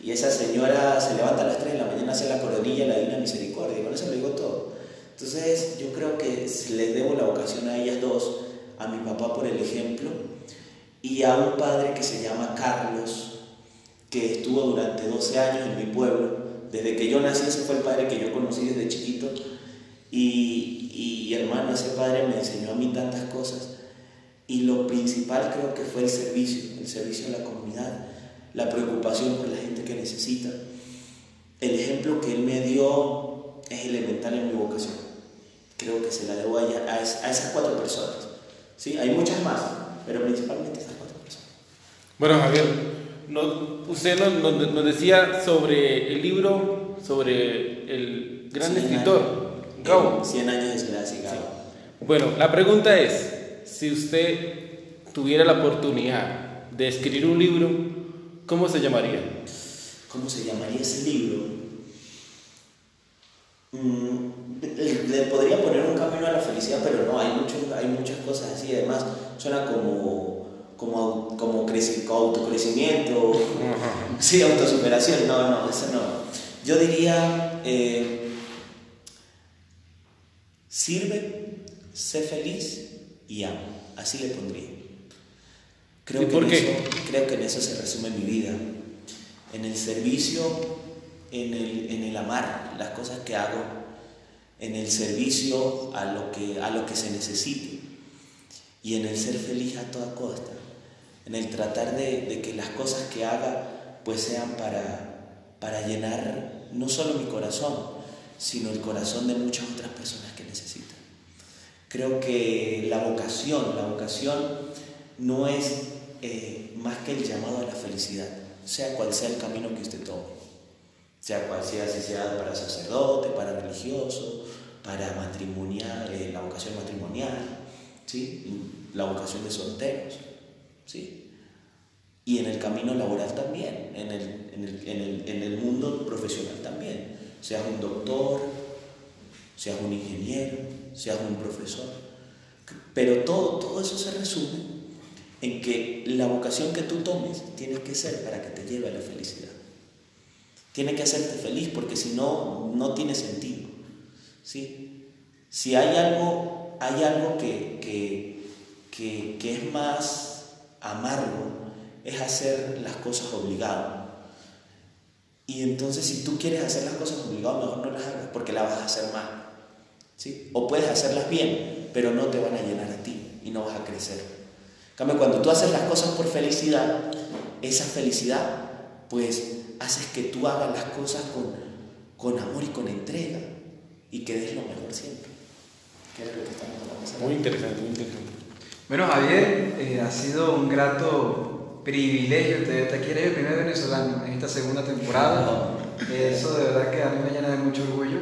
Y esa señora se levanta a las 3 de la mañana, hace la coronilla, la Divina Misericordia, y con eso le digo todo. Entonces, yo creo que les debo la vocación a ellas dos, a mi papá por el ejemplo, y a un padre que se llama Carlos, que estuvo durante 12 años en mi pueblo. Desde que yo nací, ese fue el padre que yo conocí desde chiquito. Y, y hermano, ese padre me enseñó a mí tantas cosas. Y lo principal creo que fue el servicio, el servicio a la comunidad, la preocupación por la gente que necesita. El ejemplo que él me dio es elemental en mi vocación. Creo que se la debo a, a es- a esas cuatro personas. ¿Sí? Hay muchas más, pero principalmente esas cuatro personas. Bueno, Javier, no- usted nos, nos- nos decía sobre el libro, sobre el gran Cien escritor, Gabo. 100 años de soledad, sí. Bueno, la pregunta es, si usted tuviera la oportunidad de escribir un libro, ¿cómo se llamaría? ¿Cómo se llamaría ese libro? Mm, le, le podría poner un camino a la felicidad, pero no, hay, mucho- hay muchas cosas así. Además, suena como, como, como, creci- como autocrecimiento, sí, autosuperación. No, no, eso no. Yo diría, eh, sirve, sé feliz y amo. Así le pondría. Creo ¿Y que por en qué? eso- creo que en eso se resume mi vida. En el servicio, en el, en el amar las cosas que hago, en el servicio a lo que, a lo que se necesite y en el ser feliz a toda costa, en el tratar de, de que las cosas que haga pues sean para, para llenar no solo mi corazón, sino el corazón de muchas otras personas. Creo que la vocación, la vocación no es eh, más que el llamado a la felicidad, sea cual sea el camino que usted tome, sea cual sea, si sea para sacerdote, para religioso, para matrimonial, eh, la vocación matrimonial, ¿sí? la vocación de solteros, ¿sí? y en el camino laboral también, en el, en el, en el, en el mundo profesional también, seas un doctor, seas un ingeniero, seas un profesor. Pero todo, todo eso se resume en que la vocación que tú tomes tiene que ser para que te lleve a la felicidad. Tiene que hacerte feliz porque si no, no tiene sentido. ¿sí? Si hay algo, hay algo que, que, que, es más amargo, es hacer las cosas obligado. Y entonces si tú quieres hacer las cosas obligado, mejor no las hagas porque las vas a hacer mal. ¿Sí? O puedes hacerlas bien, pero no te van a llenar a ti y no vas a crecer. En cambio, cuando tú haces las cosas por felicidad, esa felicidad, pues haces que tú hagas las cosas con, con amor y con entrega y que des lo mejor siempre. ¿Qué es lo que estamos hablando? Muy interesante, muy interesante. Bueno, Javier, eh, ha sido un grato privilegio tenerte aquí. Eres el primer venezolano en esta segunda temporada. Eso de verdad que a mí me llena de mucho orgullo.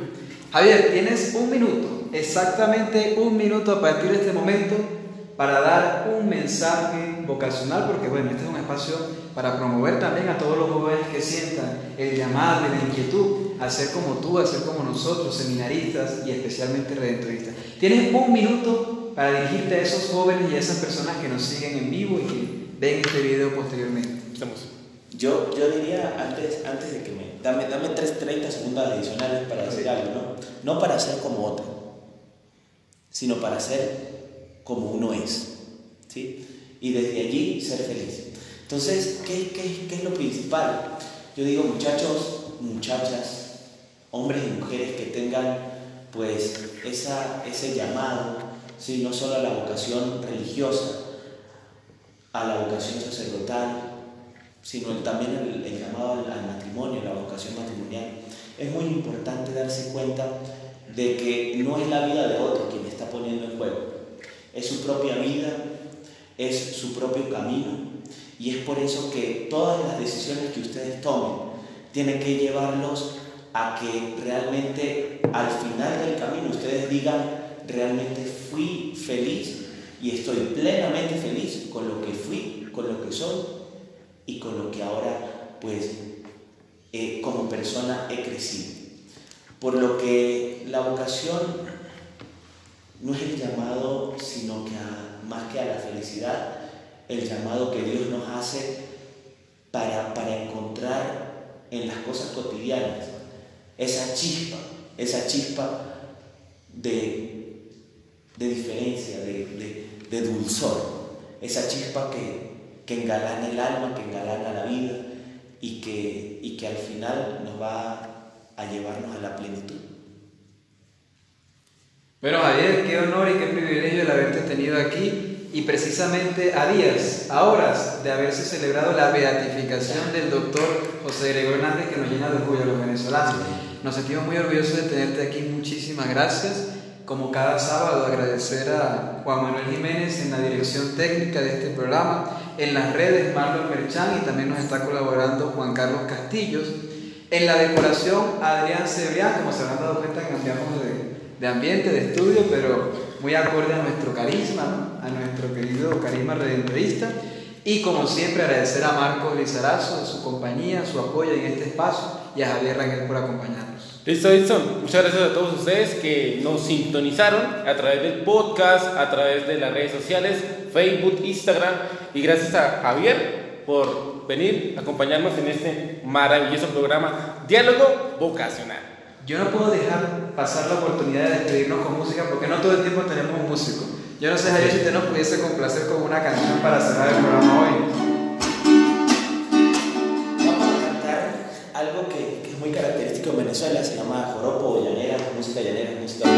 Javier, tienes un minuto, exactamente un minuto a partir de este momento para dar un mensaje vocacional, porque bueno, este es un espacio para promover también a todos los jóvenes que sientan el llamado y la inquietud a ser como tú, a ser como nosotros, seminaristas y especialmente redentoristas. Tienes un minuto para dirigirte a esos jóvenes y a esas personas que nos siguen en vivo y que ven este video posteriormente. Estamos. Yo, yo diría, antes, antes de que me... Dame, dame 3, 30 segundos adicionales para decir algo, ¿no? No para ser como otro, sino para ser como uno es, ¿sí? Y desde allí ser feliz. Entonces, ¿qué, qué, qué es lo principal? Yo digo, muchachos, muchachas, hombres y mujeres que tengan, pues, esa, ese llamado, ¿sí? No solo a la vocación religiosa, a la vocación sacerdotal, sino también el, llamado al, al, matrimonio, la vocación matrimonial. Es muy importante darse cuenta de que no es la vida de otro quien está poniendo en juego, es su propia vida, es su propio camino y es por eso que todas las decisiones que ustedes tomen tienen que llevarlos a que realmente al final del camino ustedes digan, realmente fui feliz y estoy plenamente feliz con lo que fui, con lo que soy y con lo que ahora pues eh, como persona he crecido. Por lo que la vocación no es el llamado, sino que a, más que a la felicidad, el llamado que Dios nos hace para, para encontrar en las cosas cotidianas esa chispa, esa chispa de, de diferencia, de, de, de, dulzor, esa chispa que, que engalana el alma, que engalana la vida y que, y que al final nos va a llevarnos a la plenitud. Bueno, Javier, qué honor y qué privilegio el haberte tenido aquí y precisamente a días, a horas de haberse celebrado la beatificación del doctor José Gregorio Hernández que nos llena de orgullo a los venezolanos. Nos sentimos muy orgullosos de tenerte aquí, muchísimas gracias. Como cada sábado, agradecer a Juan Manuel Jiménez en la dirección técnica de este programa, en las redes Marlon Merchan y también nos está colaborando Juan Carlos Castillos. En la decoración, Adrián Cebrián, como se habrán dado cuenta, cambiamos de, de ambiente, de estudio, pero muy acorde a nuestro carisma, ¿no? a nuestro querido carisma redentorista. Y como siempre, agradecer a Marcos Lizarazo, su compañía, su apoyo en este espacio y a Javier Rangel por acompañarnos. Listo, listo. Muchas gracias a todos ustedes que nos sintonizaron a través del podcast, a través de las redes sociales, Facebook, Instagram. Y gracias a Javier por venir a acompañarnos en este maravilloso programa Diálogo Vocacional. Yo no puedo dejar pasar la oportunidad de despedirnos con música porque no todo el tiempo tenemos un músico. Yo no sé, Javier, si usted nos pudiese complacer con una canción para cerrar el programa hoy. Vamos a cantar algo que, que es muy característico en Venezuela, se llama joropo o llanera, música llanera, música